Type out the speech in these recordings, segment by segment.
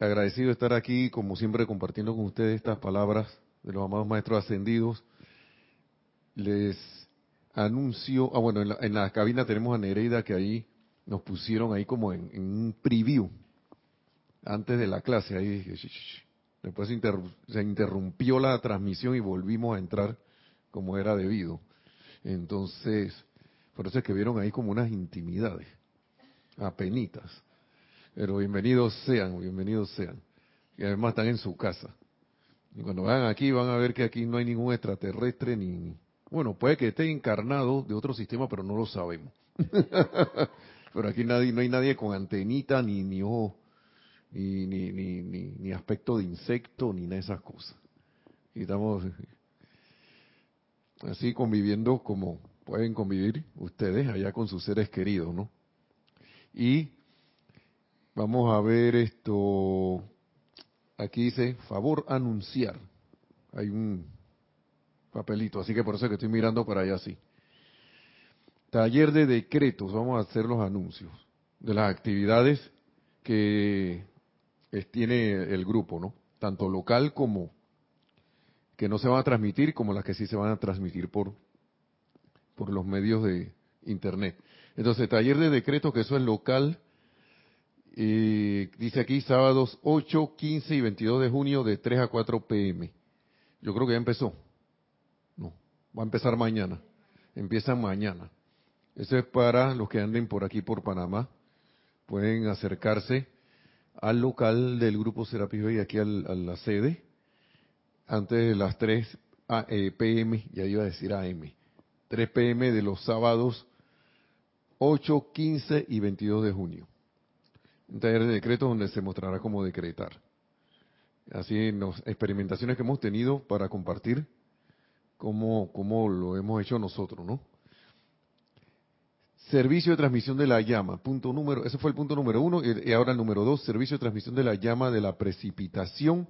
agradecido de estar aquí, como siempre, compartiendo con ustedes estas palabras de los amados maestros ascendidos. Les anuncio, ah bueno, en la, cabina tenemos a Nereida que ahí nos pusieron ahí como en, un preview antes de la clase. Ahí después se interrumpió la transmisión y volvimos a entrar como era debido. Entonces, por eso es que vieron ahí como unas intimidades, apenitas. Pero bienvenidos sean, bienvenidos sean. Y además están en su casa. Y cuando vayan aquí van a ver que aquí no hay ningún extraterrestre ni... Bueno, puede que esté encarnado de otro sistema, pero no lo sabemos. pero aquí nadie, no hay nadie con antenita, ni, ni ojo, ni, ni, ni, ni, aspecto de insecto, ni nada de esas cosas. Y estamos así conviviendo como pueden convivir ustedes allá con sus seres queridos, ¿no? Y Vamos a ver esto. Aquí dice, favor anunciar. Hay un papelito, así que por eso que estoy mirando para allá así. Taller de decretos, vamos a hacer los anuncios de las actividades que tiene el grupo, ¿no? Tanto local como que no se van a transmitir, como las que sí se van a transmitir por, por los medios de internet. Entonces, taller de decretos, que eso es local, y dice aquí sábados 8, 15 y 22 de junio de 3 a 4 pm. Yo creo que ya empezó. No, va a empezar mañana. Empieza mañana. Eso es para los que anden por aquí por Panamá. Pueden acercarse al local del grupo Serapis y aquí a la sede antes de las 3 eh, pm, ya iba a decir AM. 3 pm de los sábados 8, 15 y 22 de junio un taller de decretos donde se mostrará cómo decretar. Así en las experimentaciones que hemos tenido para compartir cómo, cómo lo hemos hecho nosotros, ¿no? Servicio de transmisión de la llama, punto número, ese fue el punto número uno, y ahora el número dos, servicio de transmisión de la llama de la precipitación,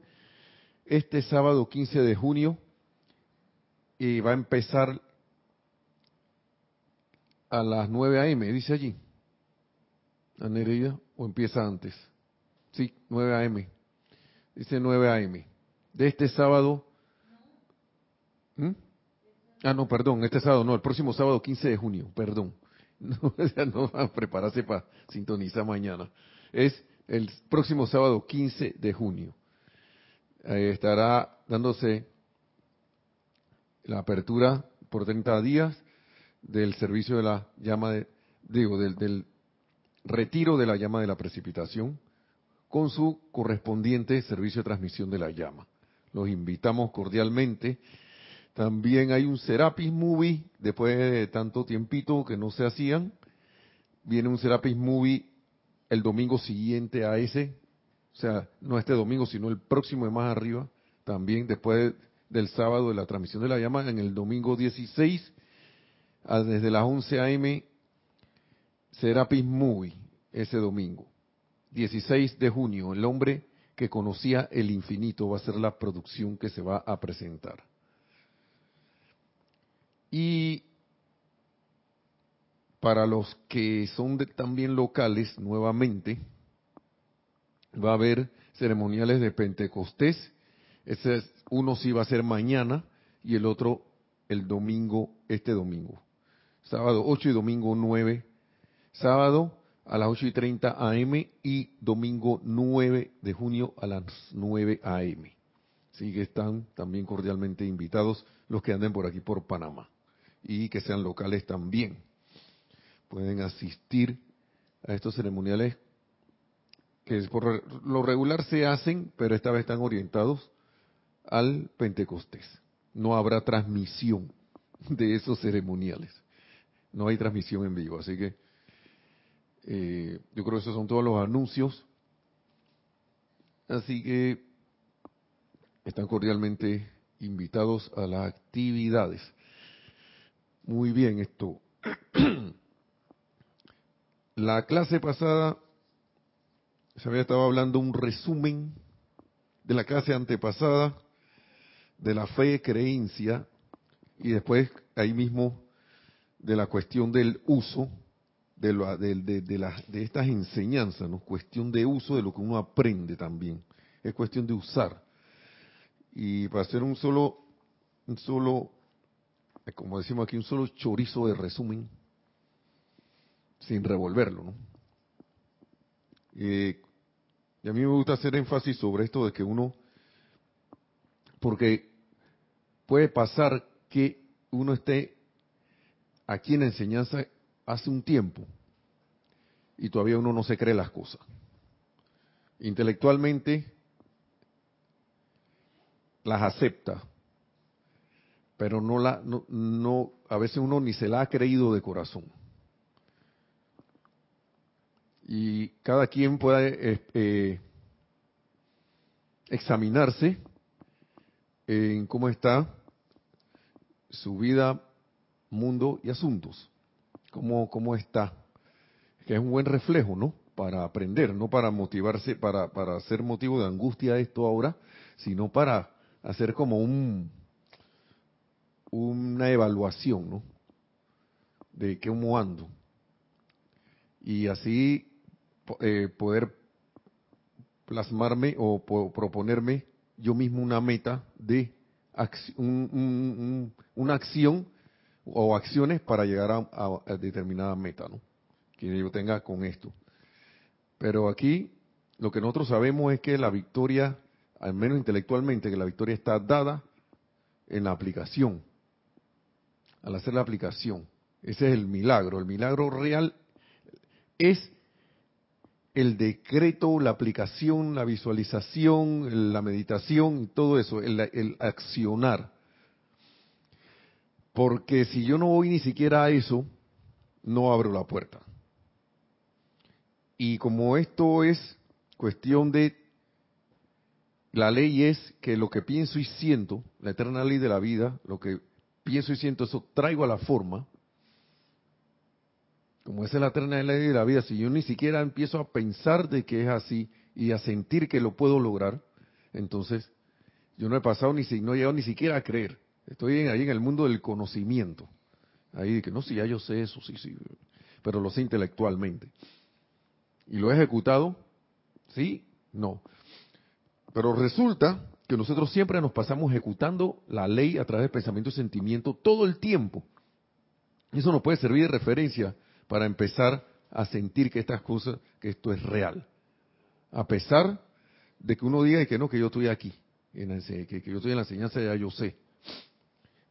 este sábado 15 de junio, y va a empezar a las 9 a.m., dice allí. Nereida o empieza antes. Sí, 9 a.m. Dice 9 a.m. De este sábado. ¿Mm? Ah, no, perdón, este sábado no, el próximo sábado 15 de junio, perdón. No, ya no a prepararse para sintonizar mañana. Es el próximo sábado 15 de junio. estará dándose la apertura por 30 días del servicio de la llama de, digo, del, del retiro de la llama de la precipitación con su correspondiente servicio de transmisión de la llama. Los invitamos cordialmente. También hay un Serapis Movie, después de tanto tiempito que no se hacían. Viene un Serapis Movie el domingo siguiente a ese, o sea, no este domingo, sino el próximo de más arriba, también después del sábado de la transmisión de la llama, en el domingo 16, desde las 11 a.m. Serapis Movie ese domingo. 16 de junio, el hombre que conocía el infinito va a ser la producción que se va a presentar. Y para los que son también locales, nuevamente, va a haber ceremoniales de Pentecostés. Uno sí va a ser mañana y el otro el domingo, este domingo. Sábado 8 y domingo 9 sábado a las 8 y 30 AM y domingo 9 de junio a las 9 AM. Así que están también cordialmente invitados los que anden por aquí por Panamá y que sean locales también. Pueden asistir a estos ceremoniales que por lo regular se hacen, pero esta vez están orientados al Pentecostés. No habrá transmisión de esos ceremoniales. No hay transmisión en vivo, así que eh, yo creo que esos son todos los anuncios. Así que están cordialmente invitados a las actividades. Muy bien, esto. La clase pasada se había estado hablando un resumen de la clase antepasada de la fe creencia y después ahí mismo de la cuestión del uso de, de, de, estas enseñanzas, ¿no? Cuestión de uso de lo que uno aprende también. Es cuestión de usar. Y para hacer un solo, un solo, como decimos aquí, un solo chorizo de resumen, sin revolverlo, ¿no? Eh, y a mí me gusta hacer énfasis sobre esto de que uno, porque puede pasar que uno esté aquí en la enseñanza hace un tiempo y todavía uno no se cree las cosas. Intelectualmente las acepta, pero no la no, no a veces uno ni se la ha creído de corazón. Y cada quien puede eh, eh, examinarse en cómo está su vida, mundo y asuntos. Cómo, cómo está. Que es un buen reflejo, ¿no? Para aprender, no para motivarse, para, para hacer motivo de angustia esto ahora, sino para hacer como un una evaluación, ¿no? De cómo ando. Y así eh, poder plasmarme o proponerme yo mismo una meta de una acción o acciones para llegar a, determinada meta, ¿no? Que yo tenga con esto. Pero aquí lo que nosotros sabemos es que la victoria, al menos intelectualmente, que la victoria está dada en la aplicación, al hacer la aplicación. Ese es el milagro. El milagro real es el decreto, la aplicación, la visualización, la meditación, todo eso, el, accionar. Porque si yo no voy ni siquiera a eso, no abro la puerta. Y como esto es cuestión de, la ley es que lo que pienso y siento, la eterna ley de la vida, lo que pienso y siento, eso traigo a la forma, como esa es la eterna ley de la vida, si yo ni siquiera empiezo a pensar de que es así y a sentir que lo puedo lograr, entonces yo no he pasado ni no he llegado ni siquiera a creer. Estoy ahí en el mundo del conocimiento. Ahí que no, si ya yo sé eso, sí, sí, pero lo sé intelectualmente. ¿Y lo he ejecutado? Sí, no. Pero resulta que nosotros siempre nos pasamos ejecutando la ley a través de pensamiento y sentimiento todo el tiempo. Eso nos puede servir de referencia para empezar a sentir que estas cosas, que esto es real. A pesar de que uno diga que no, que yo estoy aquí, que, yo estoy en la enseñanza, ya yo sé.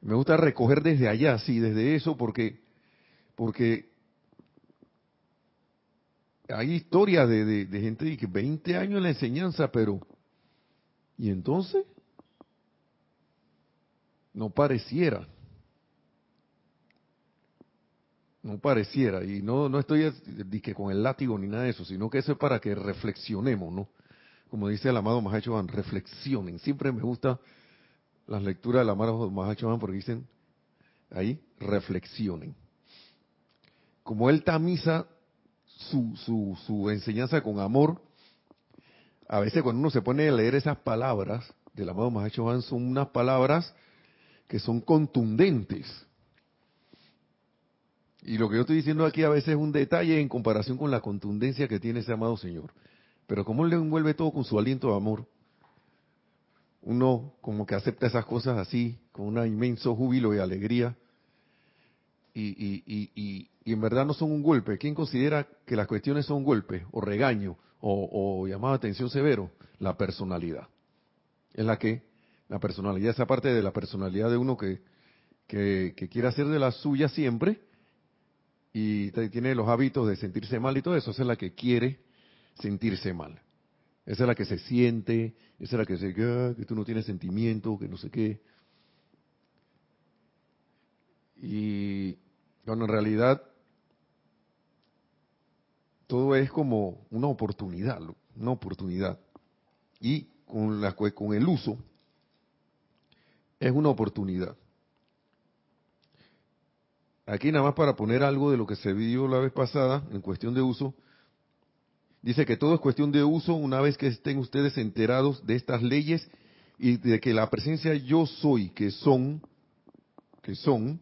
Me gusta recoger desde allá, sí, desde eso, porque, porque hay historias de, de gente de que 20 años en la enseñanza, pero ¿y entonces? No pareciera. no pareciera, y no, no estoy que con el látigo ni nada de eso, sino que eso es para que reflexionemos, ¿no? Como dice el amado Mahacho reflexionen. Siempre me gusta las lecturas del amado Mahacho porque dicen ahí, reflexionen. Como él tamiza su, su, su enseñanza con amor, a veces cuando uno se pone a leer esas palabras del amado Mahacho son unas palabras que son contundentes y lo que yo estoy diciendo aquí a veces es un detalle en comparación con la contundencia que tiene ese amado Señor. Pero como Él le envuelve todo con su aliento de amor, uno como que acepta esas cosas así, con un inmenso júbilo y alegría, y, en verdad no son un golpe. ¿Quién considera que las cuestiones son un golpe, o regaño, o, o llamada atención severo? La personalidad. Es la que, la personalidad, esa parte de la personalidad de uno que, que, que quiere hacer de la suya siempre, y tiene los hábitos de sentirse mal y todo eso, es la que quiere sentirse mal. Esa es la que se siente, esa es la que se ah, que tú no tienes sentimiento, que no sé qué. Y bueno, en realidad todo es como una oportunidad, una oportunidad. Y con, la, con el uso, es una oportunidad. Aquí nada más para poner algo de lo que se vio la vez pasada en cuestión de uso. Dice que todo es cuestión de uso una vez que estén ustedes enterados de estas leyes y de que la presencia yo soy, que son, que son,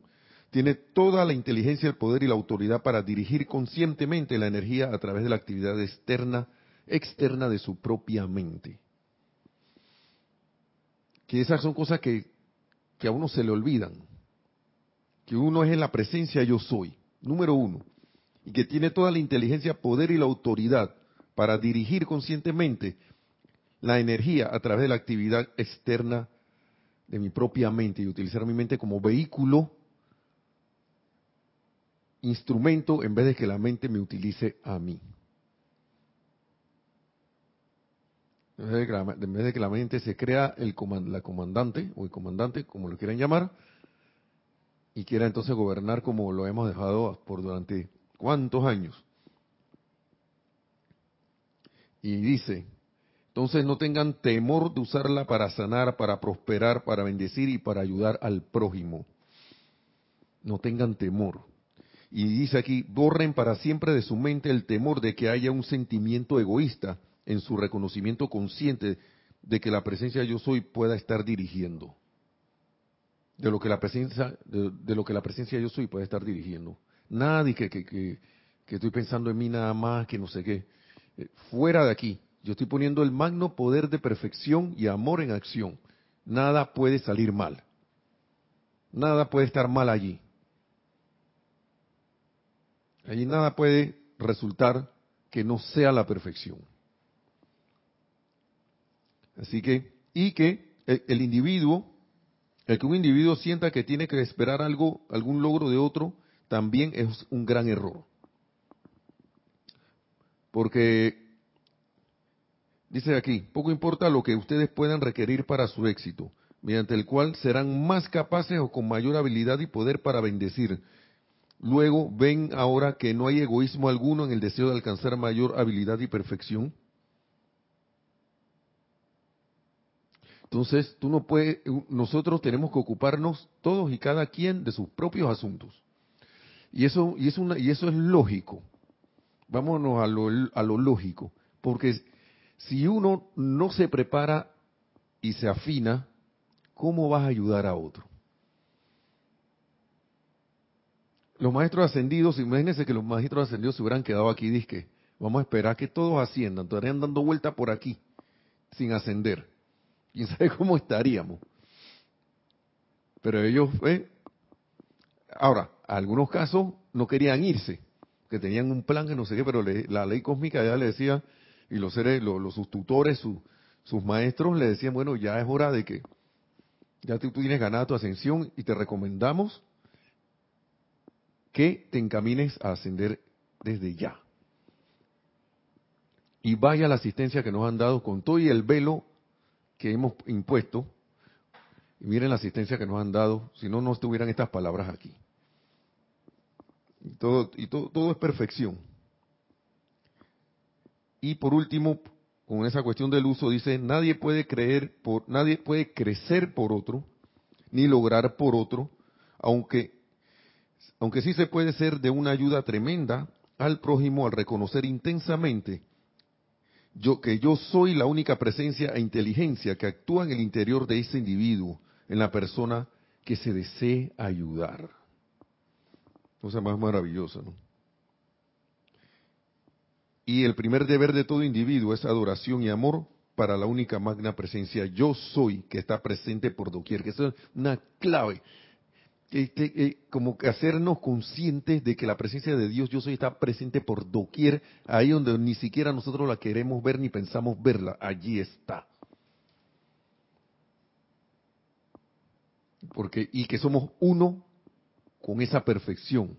tiene toda la inteligencia, el poder y la autoridad para dirigir conscientemente la energía a través de la actividad externa, externa de su propia mente. Que esas son cosas que, que a uno se le olvidan que uno es en la presencia yo soy, número uno, y que tiene toda la inteligencia, poder y la autoridad para dirigir conscientemente la energía a través de la actividad externa de mi propia mente y utilizar mi mente como vehículo, instrumento, en vez de que la mente me utilice a mí. En vez de que la, mente se crea la comandante o el comandante, como lo quieran llamar, y quiera entonces gobernar como lo hemos dejado por durante cuántos años. Y dice, entonces no tengan temor de usarla para sanar, para prosperar, para bendecir y para ayudar al prójimo. No tengan temor. Y dice aquí, borren para siempre de su mente el temor de que haya un sentimiento egoísta en su reconocimiento consciente de que la presencia yo soy pueda estar dirigiendo de lo que la presencia de, lo que la presencia yo soy puede estar dirigiendo. Nadie que, que, que, estoy pensando en mí nada más, que no sé qué. Eh, fuera de aquí, yo estoy poniendo el magno poder de perfección y amor en acción. Nada puede salir mal. Nada puede estar mal allí. Allí nada puede resultar que no sea la perfección. Así que, y que el individuo el que un individuo sienta que tiene que esperar algo, algún logro de otro, también es un gran error. Porque, dice aquí, poco importa lo que ustedes puedan requerir para su éxito, mediante el cual serán más capaces o con mayor habilidad y poder para bendecir. Luego ven ahora que no hay egoísmo alguno en el deseo de alcanzar mayor habilidad y perfección Entonces, tú no puedes, nosotros tenemos que ocuparnos todos y cada quien de sus propios asuntos. Y eso, y es una, y eso es lógico. Vámonos a lo, a lo lógico. Porque si uno no se prepara y se afina, ¿cómo vas a ayudar a otro? Los maestros ascendidos, imagínense que los maestros ascendidos se hubieran quedado aquí, disque, vamos a esperar que todos asciendan, estarían dando vuelta por aquí, sin ascender quién sabe cómo estaríamos. Pero ellos, eh, ahora, algunos casos no querían irse, que tenían un plan que no sé qué, pero la ley cósmica ya le decía, y los seres, los, sus tutores, sus maestros le decían, bueno, ya es hora de que ya tú, tú tienes ganada tu ascensión y te recomendamos que te encamines a ascender desde ya. Y vaya la asistencia que nos han dado con todo y el velo que hemos impuesto, y miren la asistencia que nos han dado, si no, no estuvieran estas palabras aquí. Y todo, y todo, todo es perfección. Y por último, con esa cuestión del uso, dice, nadie puede creer por, nadie puede crecer por otro, ni lograr por otro, aunque, aunque sí se puede ser de una ayuda tremenda al prójimo al reconocer intensamente yo, que yo soy la única presencia e inteligencia que actúa en el interior de ese individuo, en la persona que se desee ayudar. Cosa más maravillosa, ¿no? Y el primer deber de todo individuo es adoración y amor para la única magna presencia yo soy que está presente por doquier, que es una clave. Eh, como que hacernos conscientes de que la presencia de Dios yo soy está presente por doquier, ahí donde ni siquiera nosotros la queremos ver ni pensamos verla, allí está. Porque y que somos uno con esa perfección.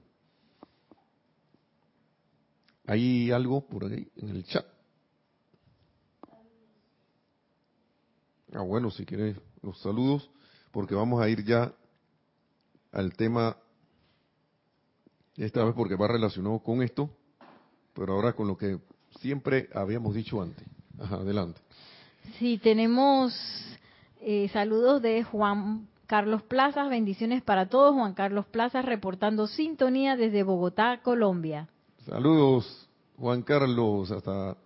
Hay algo por ahí en el chat. Ah, bueno, si quieres los saludos, porque vamos a ir ya al tema, esta vez porque va relacionado con esto, pero ahora con lo que siempre habíamos dicho antes. adelante. Sí, tenemos eh, saludos de Juan Carlos Plazas, bendiciones para todos. Juan Carlos Plazas reportando sintonía desde Bogotá, Colombia. Saludos, Juan Carlos, hasta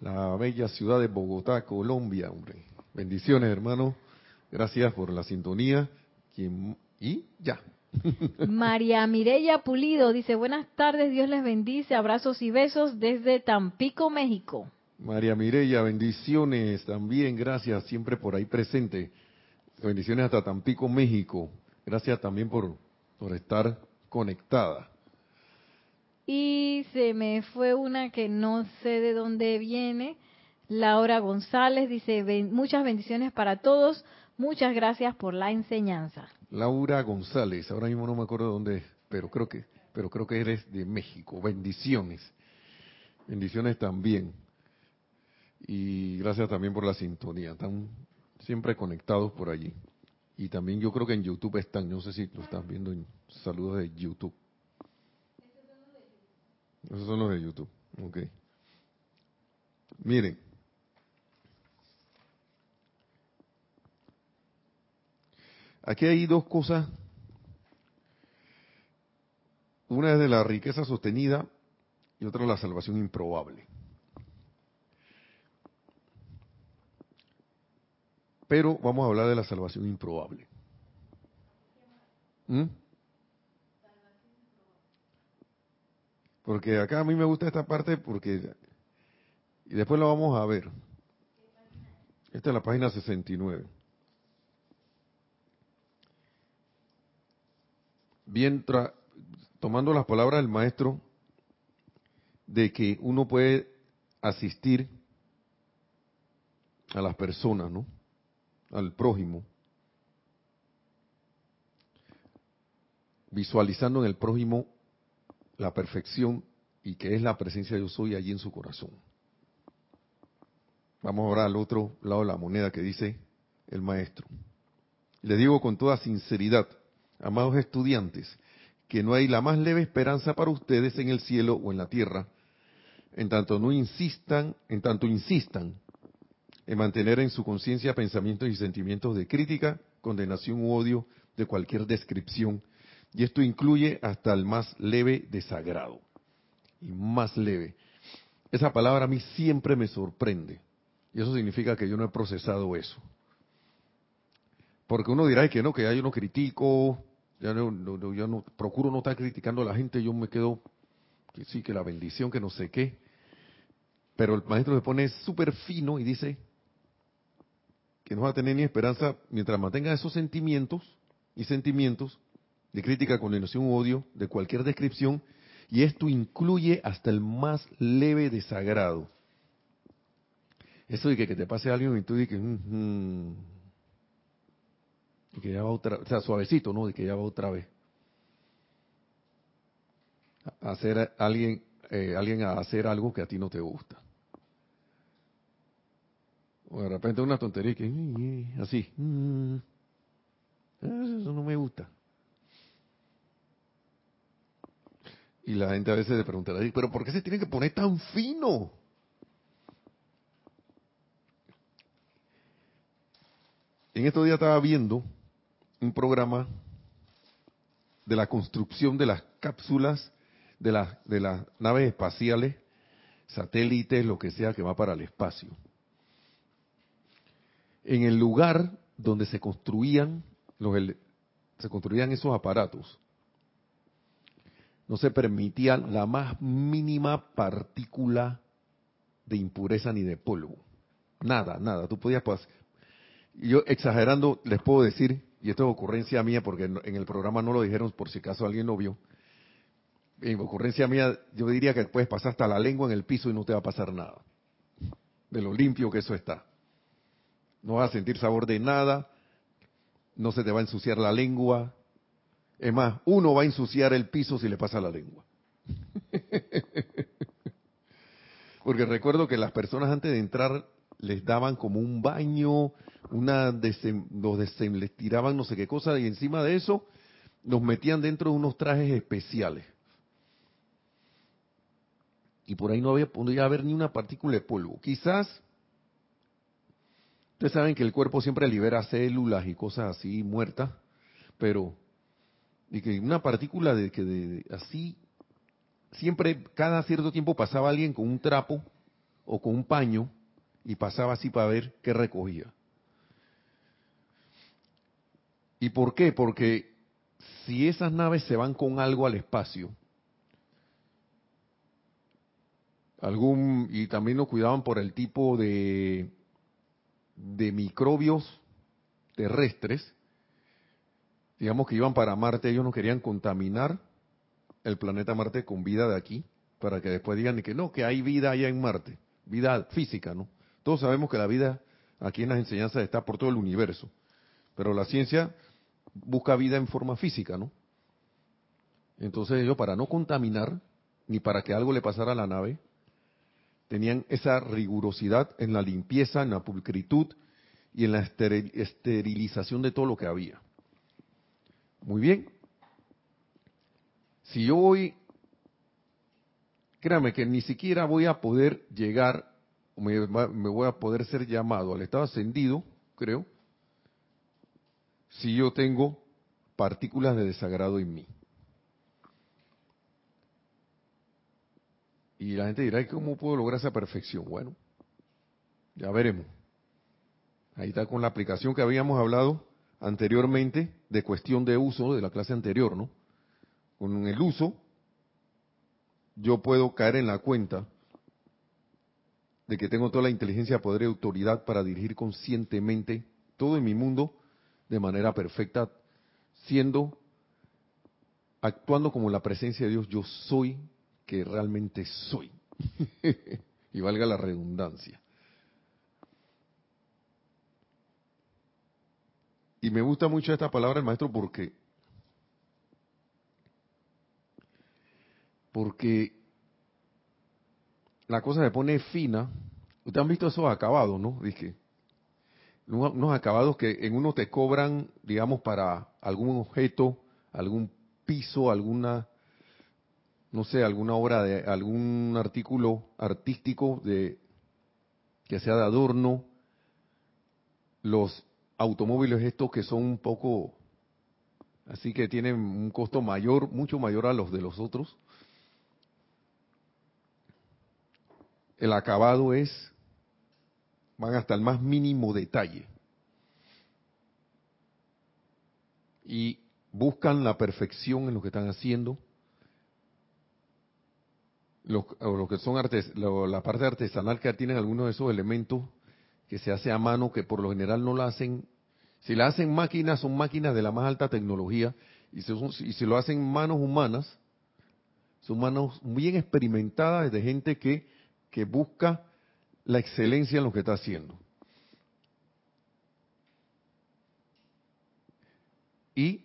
la bella ciudad de Bogotá, Colombia, hombre. Bendiciones, hermano. Gracias por la sintonía. Y ya. María Mireya Pulido dice, buenas tardes, Dios les bendice, abrazos y besos desde Tampico, México. María Mireya, bendiciones también, gracias, siempre por ahí presente. Bendiciones hasta Tampico, México. Gracias también por, por estar conectada. Y se me fue una que no sé de dónde viene. Laura González dice, muchas bendiciones para todos, muchas gracias por la enseñanza. Laura González, ahora mismo no me acuerdo de dónde es, pero creo que, pero creo que eres de México. Bendiciones. Bendiciones también. Y gracias también por la sintonía. Están siempre conectados por allí. Y también yo creo que en YouTube están, no sé si lo están viendo en saludos de YouTube. Esos son los de YouTube. Ok. Miren. Aquí hay dos cosas. Una es de la riqueza sostenida y otra la salvación improbable. Pero vamos a hablar de la salvación improbable. ¿Mm? Porque acá a mí me gusta esta parte porque... Y después lo vamos a ver. Esta es la página 69. Bien, tomando las palabras del maestro de que uno puede asistir a las personas, ¿no? Al prójimo, visualizando en el prójimo la perfección y que es la presencia de yo soy allí en su corazón. Vamos ahora al otro lado de la moneda que dice el maestro. Le digo con toda sinceridad, amados estudiantes, que no hay la más leve esperanza para ustedes en el cielo o en la tierra, en tanto no insistan, en tanto insistan en mantener en su conciencia pensamientos y sentimientos de crítica, condenación u odio de cualquier descripción. Y esto incluye hasta el más leve desagrado. Y más leve. Esa palabra a mí siempre me sorprende. Y eso significa que yo no he procesado eso. Porque uno dirá que no, que ya yo no critico, ya no, yo no procuro no estar criticando a la gente, yo me quedo, que sí, que la bendición, que no sé qué. Pero el maestro se pone súper fino y dice, que no va a tener ni esperanza mientras mantenga esos sentimientos y sentimientos de crítica, condenación odio de cualquier descripción, y esto incluye hasta el más leve desagrado. Eso de que, te pase algo y tú dices, y que ya va otra, o sea, suavecito, ¿no? De que ya va otra vez. hacer alguien, eh, alguien a hacer algo que a ti no te gusta. O de repente una tontería que así. Mm, eso no me gusta. Y la gente a veces le preguntará, pero ¿por qué se tiene que poner tan fino? En estos días estaba viendo un programa de la construcción de las cápsulas de, de las naves espaciales, satélites, lo que sea que va para el espacio en el lugar donde se construían los se construían esos aparatos no se permitía la más mínima partícula de impureza ni de polvo. Nada nada. Tú podías pues yo exagerando les puedo decir y esto es ocurrencia mía porque en el programa no lo dijeron por si acaso alguien lo vio en ocurrencia mía yo diría que puedes pasar hasta la lengua en el piso y no te va a pasar nada. De lo limpio que eso está no vas a sentir sabor de nada, no se te va a ensuciar la lengua. Es más, uno va a ensuciar el piso si le pasa la lengua. Porque recuerdo que las personas antes de entrar les daban como un baño, una los les tiraban no sé qué cosa y encima de eso nos metían dentro de unos trajes especiales. Y por ahí no había, podía haber ni una partícula de polvo. Quizás Ustedes saben que el cuerpo siempre libera células y cosas así muertas, pero y que una partícula de que de, así siempre cada cierto tiempo pasaba alguien con un trapo o con un paño y pasaba así para ver qué recogía. ¿Y por qué? Porque si esas naves se van con algo al espacio, algún y también lo cuidaban por el tipo de de microbios terrestres, digamos que iban para Marte, ellos no querían contaminar el planeta Marte con vida de aquí, para que después digan que no, que hay vida allá en Marte, vida física, ¿no? Todos sabemos que la vida aquí en las enseñanzas está por todo el universo, pero la ciencia busca vida en forma física, ¿no? Entonces ellos para no contaminar, ni para que algo le pasara a la nave, tenían esa rigurosidad en la limpieza, en la pulcritud y en la esterilización de todo lo que había. Muy bien. Si yo voy, créame que ni siquiera voy a poder llegar, me, me voy a poder ser llamado al estado ascendido, creo, si yo tengo partículas de desagrado en mí. Y la gente dirá, ¿cómo puedo lograr esa perfección? Bueno, ya veremos. Ahí está con la aplicación que habíamos hablado anteriormente de cuestión de uso de la clase anterior, ¿no? Con el uso, yo puedo caer en la cuenta de que tengo toda la inteligencia, poder y autoridad para dirigir conscientemente todo en mi mundo de manera perfecta, siendo, actuando como la presencia de Dios, yo soy que realmente soy. y valga la redundancia. Y me gusta mucho esta palabra del maestro porque porque la cosa se pone fina. Ustedes han visto esos acabados, ¿no? Dije, unos acabados que en uno te cobran, digamos, para algún objeto, algún piso, alguna, no sé, alguna obra de algún artículo artístico de que sea de adorno, los automóviles estos que son un poco así que tienen un costo mayor, mucho mayor a los de los otros. El acabado es van hasta el más mínimo detalle. Y buscan la perfección en lo que están haciendo. Los, que son artes, la parte artesanal que tienen algunos de esos elementos que se hace a mano, que por lo general no lo hacen. Si la hacen máquinas, son máquinas de la más alta tecnología. Y si, y si lo hacen manos humanas, son manos bien experimentadas de gente que, que busca la excelencia en lo que está haciendo. Y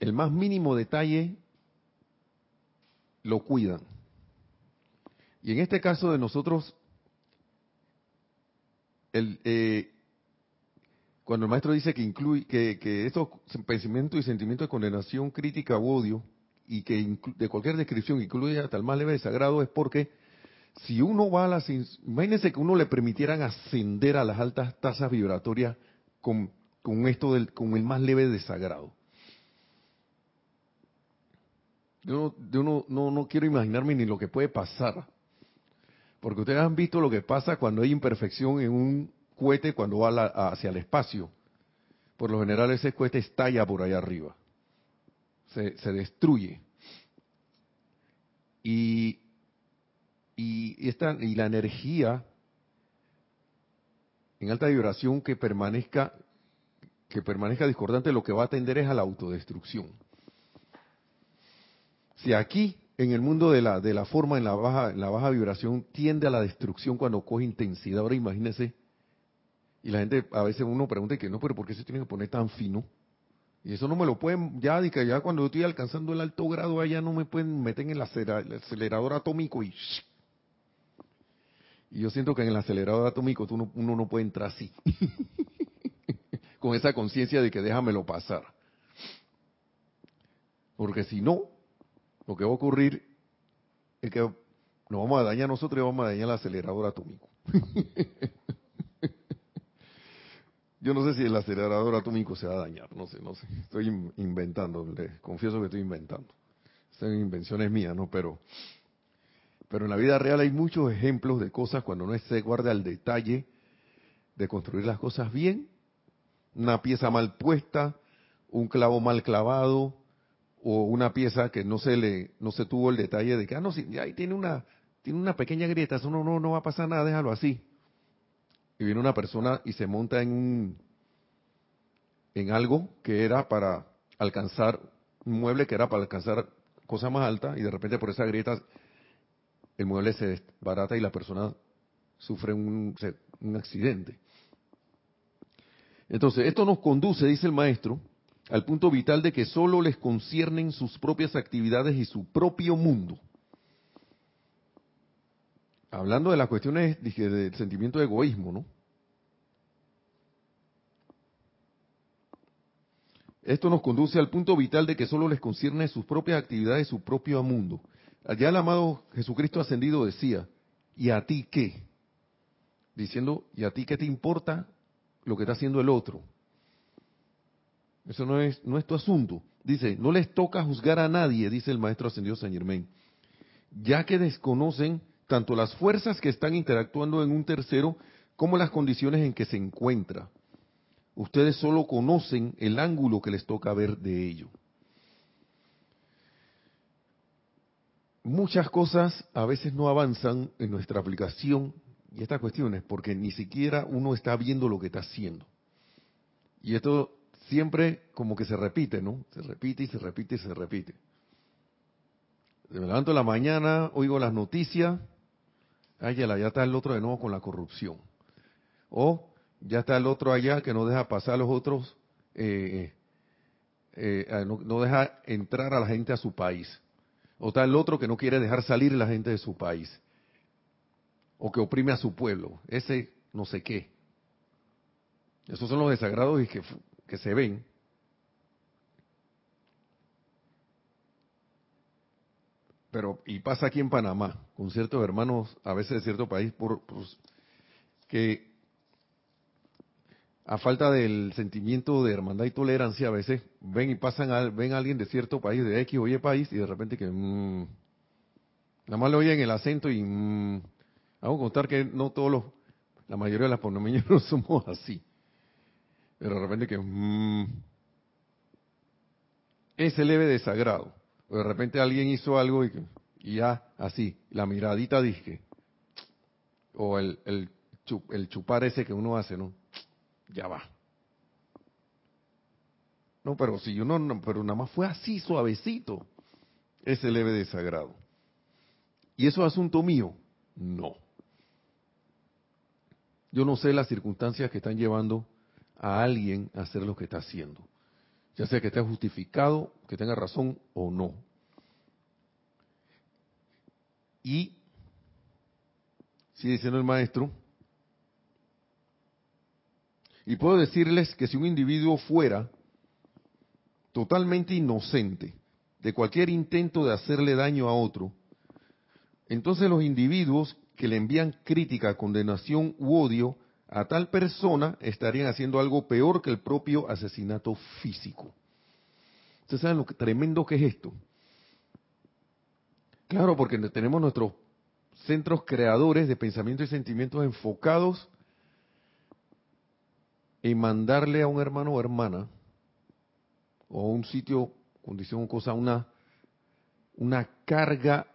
el más mínimo detalle lo cuidan. Y en este caso de nosotros, eh, cuando el maestro dice que incluye que, estos pensamientos y sentimientos de condenación, crítica u odio, y que de cualquier descripción incluye hasta el más leve desagrado, es porque si uno va a las... Imagínense que uno le permitieran ascender a las altas tasas vibratorias con, esto del, con el más leve desagrado. Yo, no, no quiero imaginarme ni lo que puede pasar. Porque ustedes han visto lo que pasa cuando hay imperfección en un cohete cuando va hacia el espacio. Por lo general ese cohete estalla por allá arriba. Se, se destruye. Y y, esta, y la energía en alta vibración que permanezca que permanezca discordante lo que va a tender es a la autodestrucción. Si aquí en el mundo de la de la forma en la baja en la baja vibración tiende a la destrucción cuando coge intensidad, ahora imagínese y la gente a veces uno pregunta que no, pero ¿por qué se tiene que poner tan fino? Y eso no me lo pueden, ya, ya cuando estoy alcanzando el alto grado, allá no me pueden meter en el acelerador atómico y y yo siento que en el acelerador atómico uno, no puede entrar así, con esa conciencia de que déjamelo pasar. Porque si no, lo que va a ocurrir es que nos vamos a dañar nosotros y vamos a dañar el acelerador atómico. Yo no sé si el acelerador atómico se va a dañar, no sé, no sé. Estoy inventando, les confieso que estoy inventando. Son invenciones mías, ¿no? Pero, pero en la vida real hay muchos ejemplos de cosas cuando no se guarda el detalle de construir las cosas bien, una pieza mal puesta, un clavo mal clavado, o una pieza que no se le, no se tuvo el detalle de que, ah, no, si ahí tiene una, tiene una pequeña grieta, eso no, no, no va a pasar nada, déjalo así y viene una persona y se monta en un, en algo que era para alcanzar un mueble que era para alcanzar cosas más altas y de repente por esa grieta el mueble se desbarata y la persona sufre un, un accidente. Entonces, esto nos conduce, dice el maestro, al punto vital de que solo les conciernen sus propias actividades y su propio mundo hablando de las cuestiones dije, del sentimiento de egoísmo, ¿no? Esto nos conduce al punto vital de que solo les concierne sus propias actividades, su propio mundo. Allá el amado Jesucristo ascendido decía, ¿y a ti qué? Diciendo, ¿y a ti qué te importa lo que está haciendo el otro? Eso no es, no es tu asunto. Dice, no les toca juzgar a nadie, dice el maestro ascendido San Germain, ya que desconocen tanto las fuerzas que están interactuando en un tercero como las condiciones en que se encuentra. Ustedes solo conocen el ángulo que les toca ver de ello. Muchas cosas a veces no avanzan en nuestra aplicación y estas cuestiones porque ni siquiera uno está viendo lo que está haciendo. Y esto siempre como que se repite, ¿no? Se repite y se repite y se repite. Me levanto en la mañana, oigo las noticias, ay, ya está el otro de nuevo con la corrupción. O ya está el otro allá que no deja pasar a los otros, eh, eh, eh, no, deja entrar a la gente a su país. O está el otro que no quiere dejar salir la gente de su país. O que oprime a su pueblo. Ese no sé qué. Esos son los desagrados que, que se ven. pero y pasa aquí en Panamá con ciertos hermanos a veces de cierto país por, que a falta del sentimiento de hermandad y tolerancia a veces ven y pasan a, ven a alguien de cierto país de X o Y país y de repente que mmm, nada más le oyen el acento y mmm, vamos contar que no todos los la mayoría de las panameños no somos así pero de repente que mmm, ese leve desagrado de repente alguien hizo algo y, ya así, la miradita dije, o el, el, el chupar ese que uno hace, ¿no? Ya va. No, pero si uno, no, pero nada más fue así, suavecito, ese leve desagrado. ¿Y eso es asunto mío? No. Yo no sé las circunstancias que están llevando a alguien hacer lo que está haciendo ya sea que esté justificado, que tenga razón o no. Y, sigue diciendo el maestro, y puedo decirles que si un individuo fuera totalmente inocente de cualquier intento de hacerle daño a otro, entonces los individuos que le envían crítica, condenación u odio a tal persona estarían haciendo algo peor que el propio asesinato físico. ¿Ustedes saben lo tremendo que es esto? Claro, porque tenemos nuestros centros creadores de pensamientos y sentimientos enfocados en mandarle a un hermano o hermana o a un sitio, condición o cosa, una, una carga